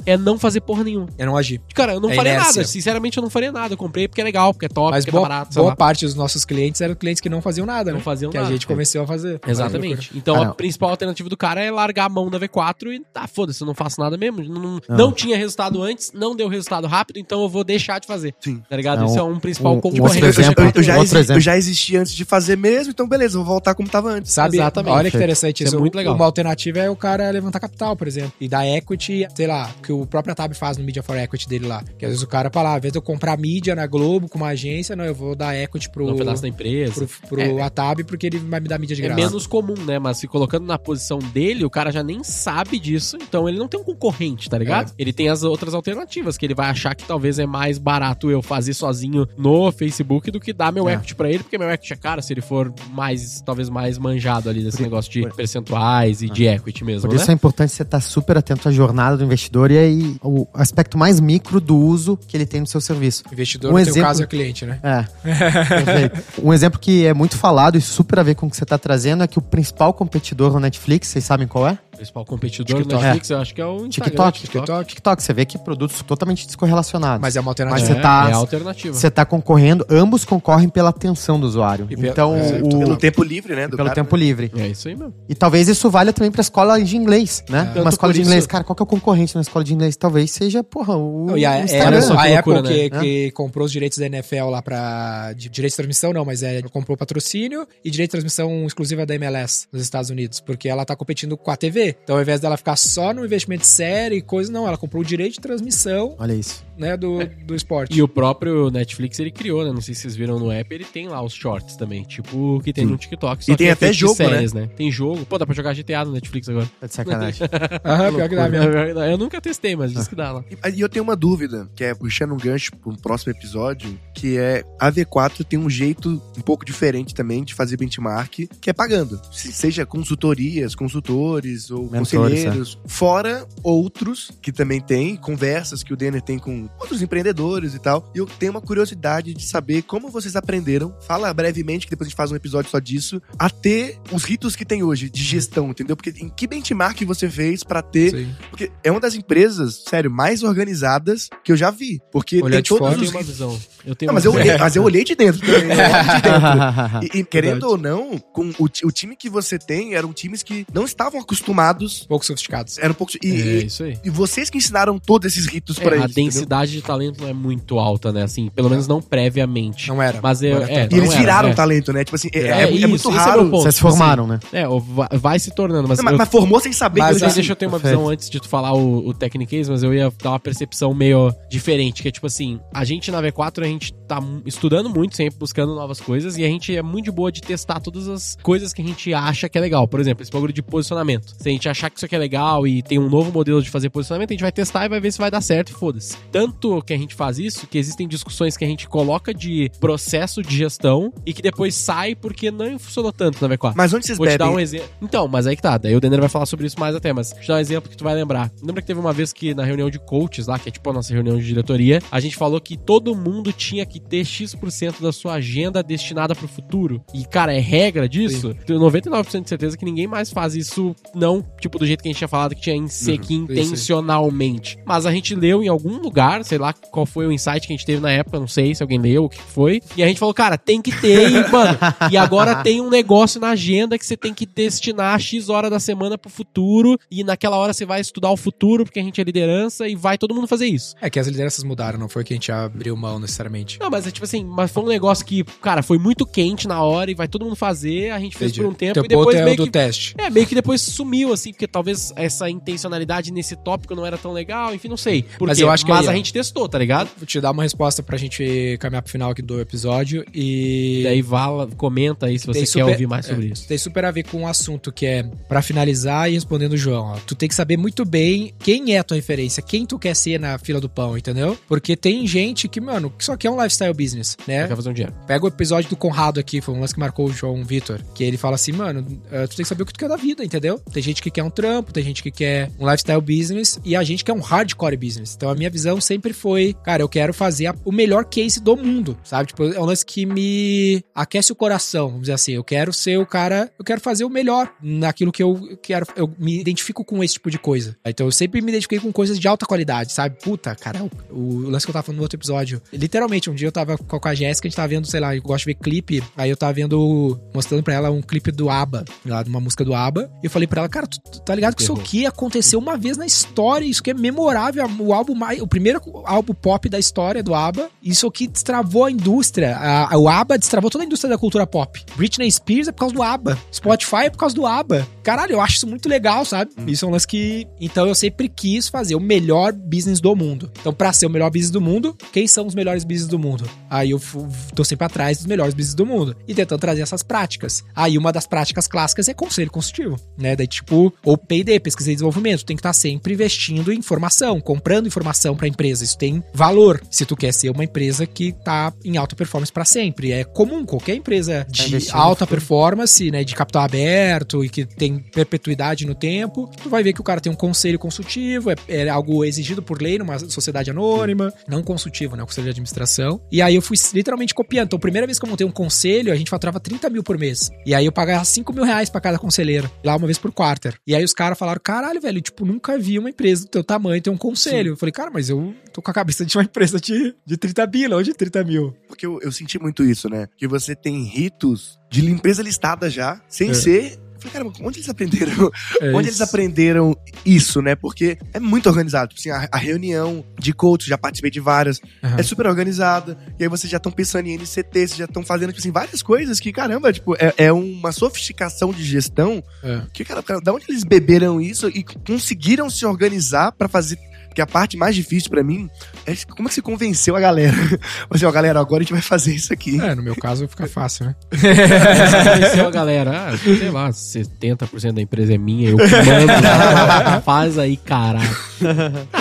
é não fazer porra nenhuma. Eu não agi. Cara, eu não É faria inércia. nada, sinceramente eu não faria nada. Eu comprei porque é legal, porque é top, Mas porque boa, é barato, sei boa lá. parte dos nossos clientes eram clientes que não faziam nada, Não né? faziam que nada. a gente começou a fazer. Exatamente. Então Ah, a não. principal alternativa do cara é largar a mão da V4 e tá, foda-se, eu não faço nada mesmo. Não, não. tinha resultado antes, não deu resultado rápido, então eu vou deixar de fazer. Sim. Tá ligado? É, Isso é um- um principal um- um concorrente. Eu, exemplo. eu- eu já exemplo. eu já existi antes de fazer mesmo, então beleza, vou voltar como tava antes. Sabe? Exatamente. Olha que interessante Isso isso. é muito legal. Uma alternativa é o cara levantar capital, por exemplo. E dar equity, sei lá, que o próprio Tab faz no Media for Equity dele lá. Que às vezes o cara fala, ah, ao invés de eu comprar mídia na Globo com uma agência, não, eu vou dar equity pro, No pedaço da empresa. pro, pro É. Atab porque ele vai me dar mídia de É graça. menos comum, né? Mas se colocando na posição dele, o cara já nem sabe disso, então ele não tem um concorrente, tá ligado? Ele tem as outras alternativas, que ele vai achar que talvez é mais barato eu fazer sozinho no Facebook do que dar meu É. equity pra ele, porque meu equity é caro se ele for mais, talvez mais manjado ali desse negócio de percentuais e de equity mesmo, Por né? isso é importante você estar super atento à jornada do investidor e aí o aspecto mais micro do uso que ele tem no seu serviço. Investidor, Um no exemplo- caso, é cliente, né? É. Perfeito. Um exemplo que é muito falado e super a ver com o que você está trazendo é que o principal competidor no Netflix, vocês sabem qual é? O principal competidor do TikTok. Netflix, eu acho que é o Instagram, TikTok. TikTok. TikTok, você vê que produtos totalmente descorrelacionados. Mas é uma Mas alternativa. você tá- é a alternativa. Você está concorrendo, ambos concorrem pela atenção do usuário. E Então, é, o, Pelo tempo livre, né? do pelo cara, tempo né? livre. É isso aí mesmo. E talvez isso valha também para escola de inglês, né? Tanto Uma escola de inglês, isso- cara, qual que é o concorrente na escola de inglês? Talvez seja, porra, o, Não, e a, o é, Instagram. olha só a Apple que, né? que comprou os direitos da NFL lá pra. De, direitos de transmissão, não, mas é, comprou patrocínio e direito de transmissão exclusiva da MLS nos Estados Unidos, porque ela tá competindo com a TV. Então, ao invés dela ficar só no investimento de série e coisa, não, ela comprou o direito de transmissão, Olha isso. Né, do, do esporte. E o próprio Netflix ele criou, né? Não sei se vocês viram no app, ele tem lá os shorts também, tipo o que tem no TikTok. só E tem que é até jogo, séries, né? Tem jogo. Pô, dá pra jogar GTA no Netflix agora. Tá de sacanagem. Aham, pior que dá mesmo. Eu nunca testei, mas diz que dá lá. E- E eu tenho uma dúvida, que é puxando um gancho um próximo episódio, que é a V4 tem um jeito um pouco diferente também de fazer benchmark, que é pagando. Se- Seja consultorias, consultores ou Mentores, conselheiros. Fora outros que também tem, conversas que o Denner tem com outros empreendedores e tal. E eu tenho uma curiosidade de saber como vocês aprenderam, fala brevemente, que depois a gente faz um episódio só disso, a ter os ritos que tem hoje de gestão, entendeu? Porque em que benchmark você fez para ter Sim. porque é uma das empresas, sério, mais organizadas que eu já vi. Porque Olhar tem todos fora, Eu os. tenho uma visão. Eu tenho Não, mas, eu olhei, mas eu olhei de dentro também. né? Eu de dentro. E, e querendo Verdade. ou não, com o, o time que você tem eram times que não estavam acostumados. Pouco sofisticados. Eram um pouco. E, É isso aí. e vocês que ensinaram todos esses ritos É, pra a eles. densidade de talento não é muito alta, né? Assim, pelo menos não previamente. Não era. Mas eu, é, tá. E eles era, viraram é. talento, né? Tipo assim, é, é- É é isso, muito é raro. ponto. Vocês tipo assim, formaram, né? É, ou vai, vai se tornando, mas, Não, mas, eu- mas formou sem saber. Mas que eles- deixa eu ter uma Perfeito. visão antes de tu falar o, o Technicase, mas eu ia dar uma percepção meio diferente, que é tipo assim, a gente na V4, a gente tá estudando muito, sempre buscando novas coisas, e a gente é muito de boa de testar todas as coisas que a gente acha que é legal. Por exemplo, esse bagulho de posicionamento. Se a gente achar que isso aqui é legal e tem um novo modelo de fazer posicionamento, a gente vai testar e vai ver se vai dar certo e foda-se. Tanto que a gente faz isso, que existem discussões que a gente coloca de processo de gestão e que depois sai porque não funcionou tanto na V4. Mas onde vocês Vou te bebem? dar um exemplo. Então, mas aí que tá. Daí o Denner vai falar sobre isso mais até, mas vou te dar um exemplo que tu vai lembrar. Lembra que teve uma vez que na reunião de coaches lá, que é tipo a nossa reunião de diretoria, a gente falou que todo mundo tinha que ter X% da sua agenda destinada pro futuro. E, cara, é regra disso. Tenho 99% de certeza que ninguém mais faz isso, não, tipo, do jeito que a gente tinha falado que tinha em ser que intencionalmente. Mas a gente leu em algum lugar, sei lá qual foi o insight que a gente teve na época, não sei se alguém leu, o que foi. E a gente falou, cara, tem que ter, e, mano. E agora tem um negócio na agenda que você tem que destinar X hora da semana pro futuro. E naquela hora você vai estudar o futuro, porque a gente é liderança, e vai todo mundo fazer isso. É que as lideranças mudaram, não foi que a gente abriu mão necessariamente. Não, mas é tipo assim, mas foi um negócio que, cara, foi muito quente na hora e vai todo mundo fazer, a gente fez Entendi. por um tempo Teu e depois é meio do que teste. é, meio que depois sumiu, assim, porque talvez essa intencionalidade nesse tópico não era tão legal, enfim, não sei. Por Mas eu acho que Mas aí, a ó. Gente testou, tá ligado? Vou te dar uma resposta pra gente caminhar pro final aqui do episódio e... E daí vala, comenta aí se você quer super- ouvir mais sobre é, isso. Tem super a ver com o assunto que é, pra finalizar e respondendo o João, ó, tu tem que saber muito bem quem é a tua referência, quem tu quer ser na fila do pão, entendeu? Porque tem gente que, mano, que só quer um lifestyle business, né? Você quer fazer um dinheiro. Pega o episódio do Conrado aqui, foi um lance que marcou o João Vitor, que ele fala assim, mano, eh, tu tem que saber o que tu quer da vida, entendeu? Tem gente que quer um trampo, tem gente que quer um lifestyle business e a gente quer um hardcore business. Então a minha visão sempre foi, cara, eu quero fazer a- o melhor case do mundo, sabe? Tipo, é um lance que me aquece o coração, vamos dizer assim. Eu quero ser o cara, eu quero fazer o melhor naquilo que eu quero. Eu me identifico com esse tipo de coisa. Então eu sempre me identifiquei com coisas de alta qualidade, sabe? Puta, cara, o, o lance que eu tava falando no outro episódio. Literalmente, um dia eu tava com a- Jéssica, a gente tava vendo, sei lá, eu gosto de ver clipe. Aí eu tava vendo, mostrando pra ela um clipe do ABBA, lá de uma música do ABBA. E eu falei pra ela, cara, tu, tu tá ligado que isso aqui aconteceu uma vez na história, isso que é memorável, o álbum mais, o primeiro álbum pop da história do ABBA. Isso aqui destravou a indústria, a- o ABBA destravou toda a indústria da cultura pop. Britney Spears é por causa do ABBA, Spotify é por causa do ABBA. Caralho, eu acho isso muito legal, sabe? Isso é um lance que, então eu sempre quis fazer o melhor business do mundo. Então, pra ser o melhor business do mundo, quem são os melhores business do mundo? Aí eu tô sempre atrás dos melhores business do mundo e tentando trazer essas práticas. Aí uma das práticas clássicas é conselho consultivo, né? Daí tipo, ou P&D, pesquisa e desenvolvimento, tem que estar sempre investindo em informação, comprando informação pra empresa. Isso tem valor se tu quer ser uma empresa que tá em alta performance pra sempre. É comum qualquer empresa de investindo no alta performance, né, de capital aberto e que tem perpetuidade no tempo, tu vai ver que o cara tem um conselho consultivo, é, é algo exigido por lei numa sociedade anônima, não consultivo, né, o conselho de administração. E aí eu fui literalmente copiando. Então, a primeira vez que eu montei um conselho, a gente faturava 30 mil por mês. E aí eu pagava 5 mil reais pra cada conselheiro, lá uma vez por quarter. E aí os caras falaram, caralho, velho, tipo, nunca vi uma empresa do teu tamanho ter um conselho. Eu falei, cara, mas eu tô com a cabeça de uma empresa de, de 30 mil, ou de 30 mil. Porque eu, eu senti muito isso, né? Que você tem ritos de limpeza listada já, sem É. ser. Eu falei, caramba, onde eles aprenderam? É onde eles aprenderam isso, né? Porque é muito organizado. Assim, a, a reunião de coach, já participei de várias, Aham. é super organizada. E aí vocês já estão pensando em NCT, vocês já estão fazendo, tipo assim, várias coisas que, caramba, tipo, é, é uma sofisticação de gestão É. que, cara, cara, da onde eles beberam isso e conseguiram se organizar pra fazer. Porque a parte mais difícil pra mim é como é que você convenceu a galera? Assim, ó, galera, agora a gente vai fazer isso aqui. É, no meu caso fica fácil, né? Você conheceu a galera, ah, sei lá, 70% da empresa é minha, eu mando. Faz aí, caralho.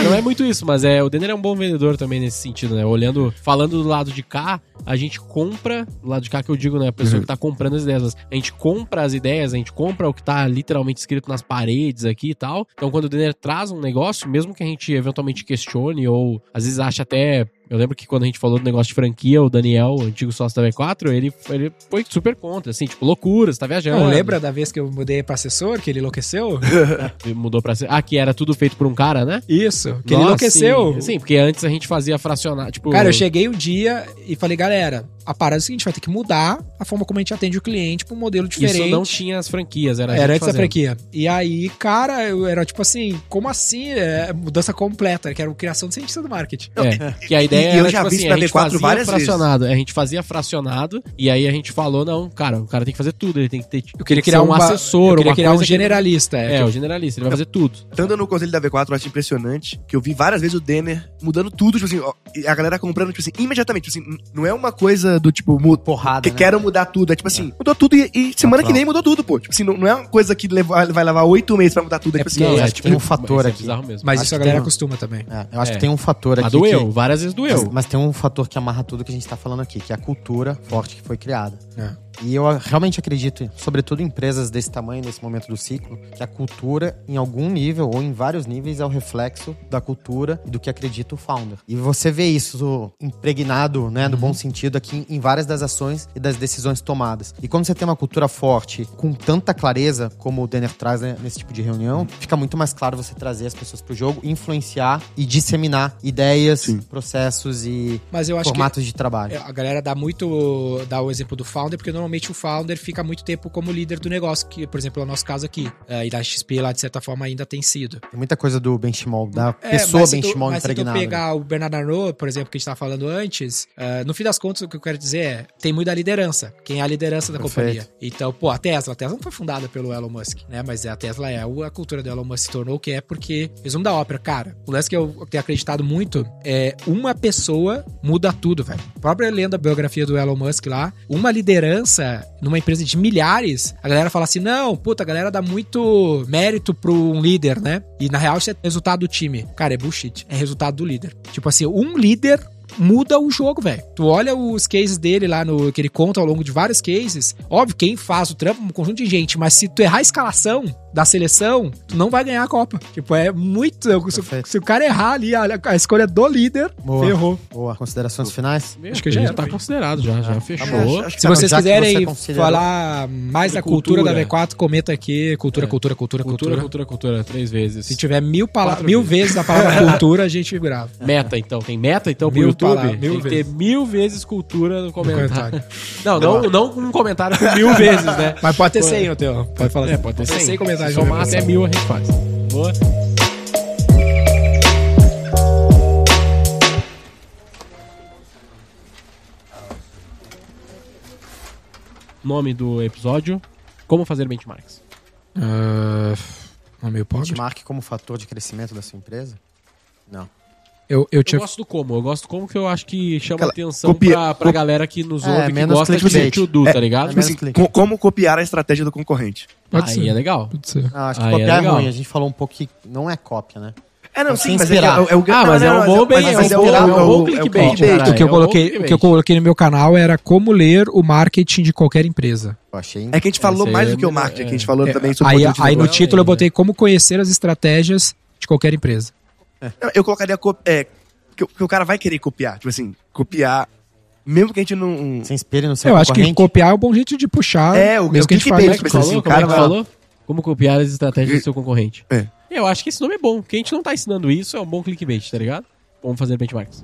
Não é muito isso, mas é, o Denner é um bom vendedor também nesse sentido, né? Olhando, falando do lado de cá, a gente compra, do lado de cá que eu digo, né? A pessoa que tá comprando as ideias, mas a gente compra as ideias, a gente compra o que tá literalmente escrito nas paredes aqui e tal. Então, quando o Denner traz um negócio, mesmo que a gente eventualmente questione ou às vezes acha até eu lembro que quando a gente falou do negócio de franquia, o Daniel, o antigo sócio da V4, ele, ele foi super contra, assim, tipo, loucura, você tá viajando. Não, lembra da vez que eu mudei pra assessor, que ele enlouqueceu? Ele mudou pra. Ah, que era tudo feito por um cara, né? Isso, que ele Nossa, enlouqueceu. Sim, sim, porque antes a gente fazia fracionar, tipo. Cara, eu cheguei um dia e falei, galera, a parada é o seguinte, vai ter que mudar a forma como a gente atende o cliente pra um modelo diferente. Isso não tinha as franquias, era a Era gente antes da fazendo. franquia. E aí, cara, eu era tipo assim, como assim? É, mudança completa, que era uma criação de cientista do marketing. É, que a ideia e eu era, já tipo vi assim, isso na a gente V4 fazia várias vezes. fracionado. A gente fazia fracionado, e aí a gente falou, não, cara, o cara tem que fazer tudo, ele tem que ter Eu queria criar um assessor, eu queria criar um coisa que- generalista. É, É, eu- o generalista, ele vai fazer tudo. Estando no conselho da V4, eu acho impressionante que eu vi várias vezes o Denner mudando tudo, tipo assim, ó, a galera comprando, tipo assim, imediatamente. Tipo assim, não é uma coisa do tipo, mu- Porrada, que né? quero mudar tudo. É tipo assim, mudou tudo e, e semana que vem mudou tudo, pô. Tipo assim, não, não é uma coisa que leva- vai levar oito meses pra mudar tudo. É, tipo assim, é, acho que tem um fator isso é aqui. bizarro mesmo. Mas Acho isso a galera um- acostuma também. É, eu acho É. que tem um fator aqui. Mas doeu, que- várias vezes doeu. Mas, mas tem um fator que amarra tudo que a gente tá falando aqui, que é a cultura forte que foi criada. É. E eu realmente acredito, sobretudo em empresas desse tamanho, nesse momento do ciclo, que a cultura, em algum nível ou em vários níveis, é o reflexo da cultura e do que acredita o founder. E você vê isso impregnado, né, no bom sentido, aqui em várias das ações e das decisões tomadas. E quando você tem uma cultura forte, com tanta clareza, como o Denner traz né, nesse tipo de reunião, fica muito mais claro você trazer as pessoas pro jogo, influenciar e disseminar ideias, Sim. processos e Mas eu acho formatos de trabalho. que a galera dá muito. dá o exemplo do founder, porque normalmente normalmente o founder fica muito tempo como líder do negócio, que, por exemplo, é o nosso caso aqui. eh, e da XP lá, de certa forma, ainda tem sido. Tem muita coisa do benchmall, da É, pessoa mas se tu- mas se tu impregnada. né? pegar o Bernard Arnault, por exemplo, que a gente estava falando antes, ah, no fim das contas, o que eu quero dizer é, tem muita liderança. Quem é a liderança da Perfeito. companhia? Então, pô, a Tesla, a Tesla não foi fundada pelo Elon Musk, né? Mas a Tesla é a cultura do Elon Musk se tornou o que é porque, resumo da ópera, cara, o lance que eu tenho acreditado muito é uma pessoa muda tudo, velho. A própria lendo a biografia do Elon Musk lá, uma liderança numa empresa de milhares, a galera fala assim, não, puta, a galera dá muito mérito pro um líder, né? E na real isso é resultado do time. Cara, é bullshit. É resultado do líder. Tipo assim, um líder muda o jogo, velho. Tu olha os cases dele lá no que ele conta ao longo de vários cases. Óbvio, quem faz o trampo é um conjunto de gente, mas se tu errar a escalação da seleção, tu não vai ganhar a Copa. Tipo, é muito. Se, se o cara errar ali a, a escolha do líder, Boa. ferrou. Boa. Considerações finais? Acho que já já era, tá considerado, já, já fechou. Acho- acho que Se tá vocês quiserem você falar mais da cultura, cultura. da V4, comenta aqui. Cultura, É. cultura, cultura, cultura, Cultura, cultura, cultura, três vezes. Se tiver mil, pala- Quatro mil vezes. a palavra cultura, a gente grava. Meta, então. Tem meta, então, pro Mil YouTube? palavras, mil tem que ter mil vezes cultura no comentário. comentário. Não, não, não um comentário com mil vezes, né? Mas pode ter 100 no teu. Pode falar. É, pode ter 100. 100 comentários. Se somar até mil a gente faz. Boa. Nome do episódio: Como fazer benchmarks. Não, meio pobre. Benchmark como fator de crescimento da sua empresa? Não. Eu, eu Eu tinha. gosto do como. Eu gosto do como que eu acho que chama Aquela- atenção copia- pra, pra galera que nos É, ouve, que menos gosta de clickbait. sentir o Du, É, tá ligado? Tipo assim, co- como copiar a estratégia do concorrente. Pode Aí ser. é legal. Pode ser. Não, acho que Aí é copiar é, legal. ruim. A gente falou um pouco que não é cópia, né? É, não, sim, mas é, que é, o- é o Ah, mas é um bom é um é é é clickbait. é o cara, que eu é coloquei, o que eu coloquei no meu canal era como ler o marketing de qualquer empresa. Eu achei. É que a gente falou mais do que o é- marketing, é. que a gente falou É, também sobre aí, aí no título eu botei como conhecer as estratégias de qualquer empresa. Não, Eu colocaria co- é, que, o- que o cara vai querer copiar. Tipo assim, copiar, mesmo que a gente não. Se inspire no seu Eu acho que copiar é um bom jeito de puxar. É, o- mesmo o que a gente clickbait, faz. tipo Como é que assim, falou? o Como é cara que vai- falou? Como copiar as estratégias do seu concorrente. É. Eu acho que esse nome é bom, porque a gente não tá ensinando isso, é um bom clickbait, tá ligado? Vamos fazer benchmarks.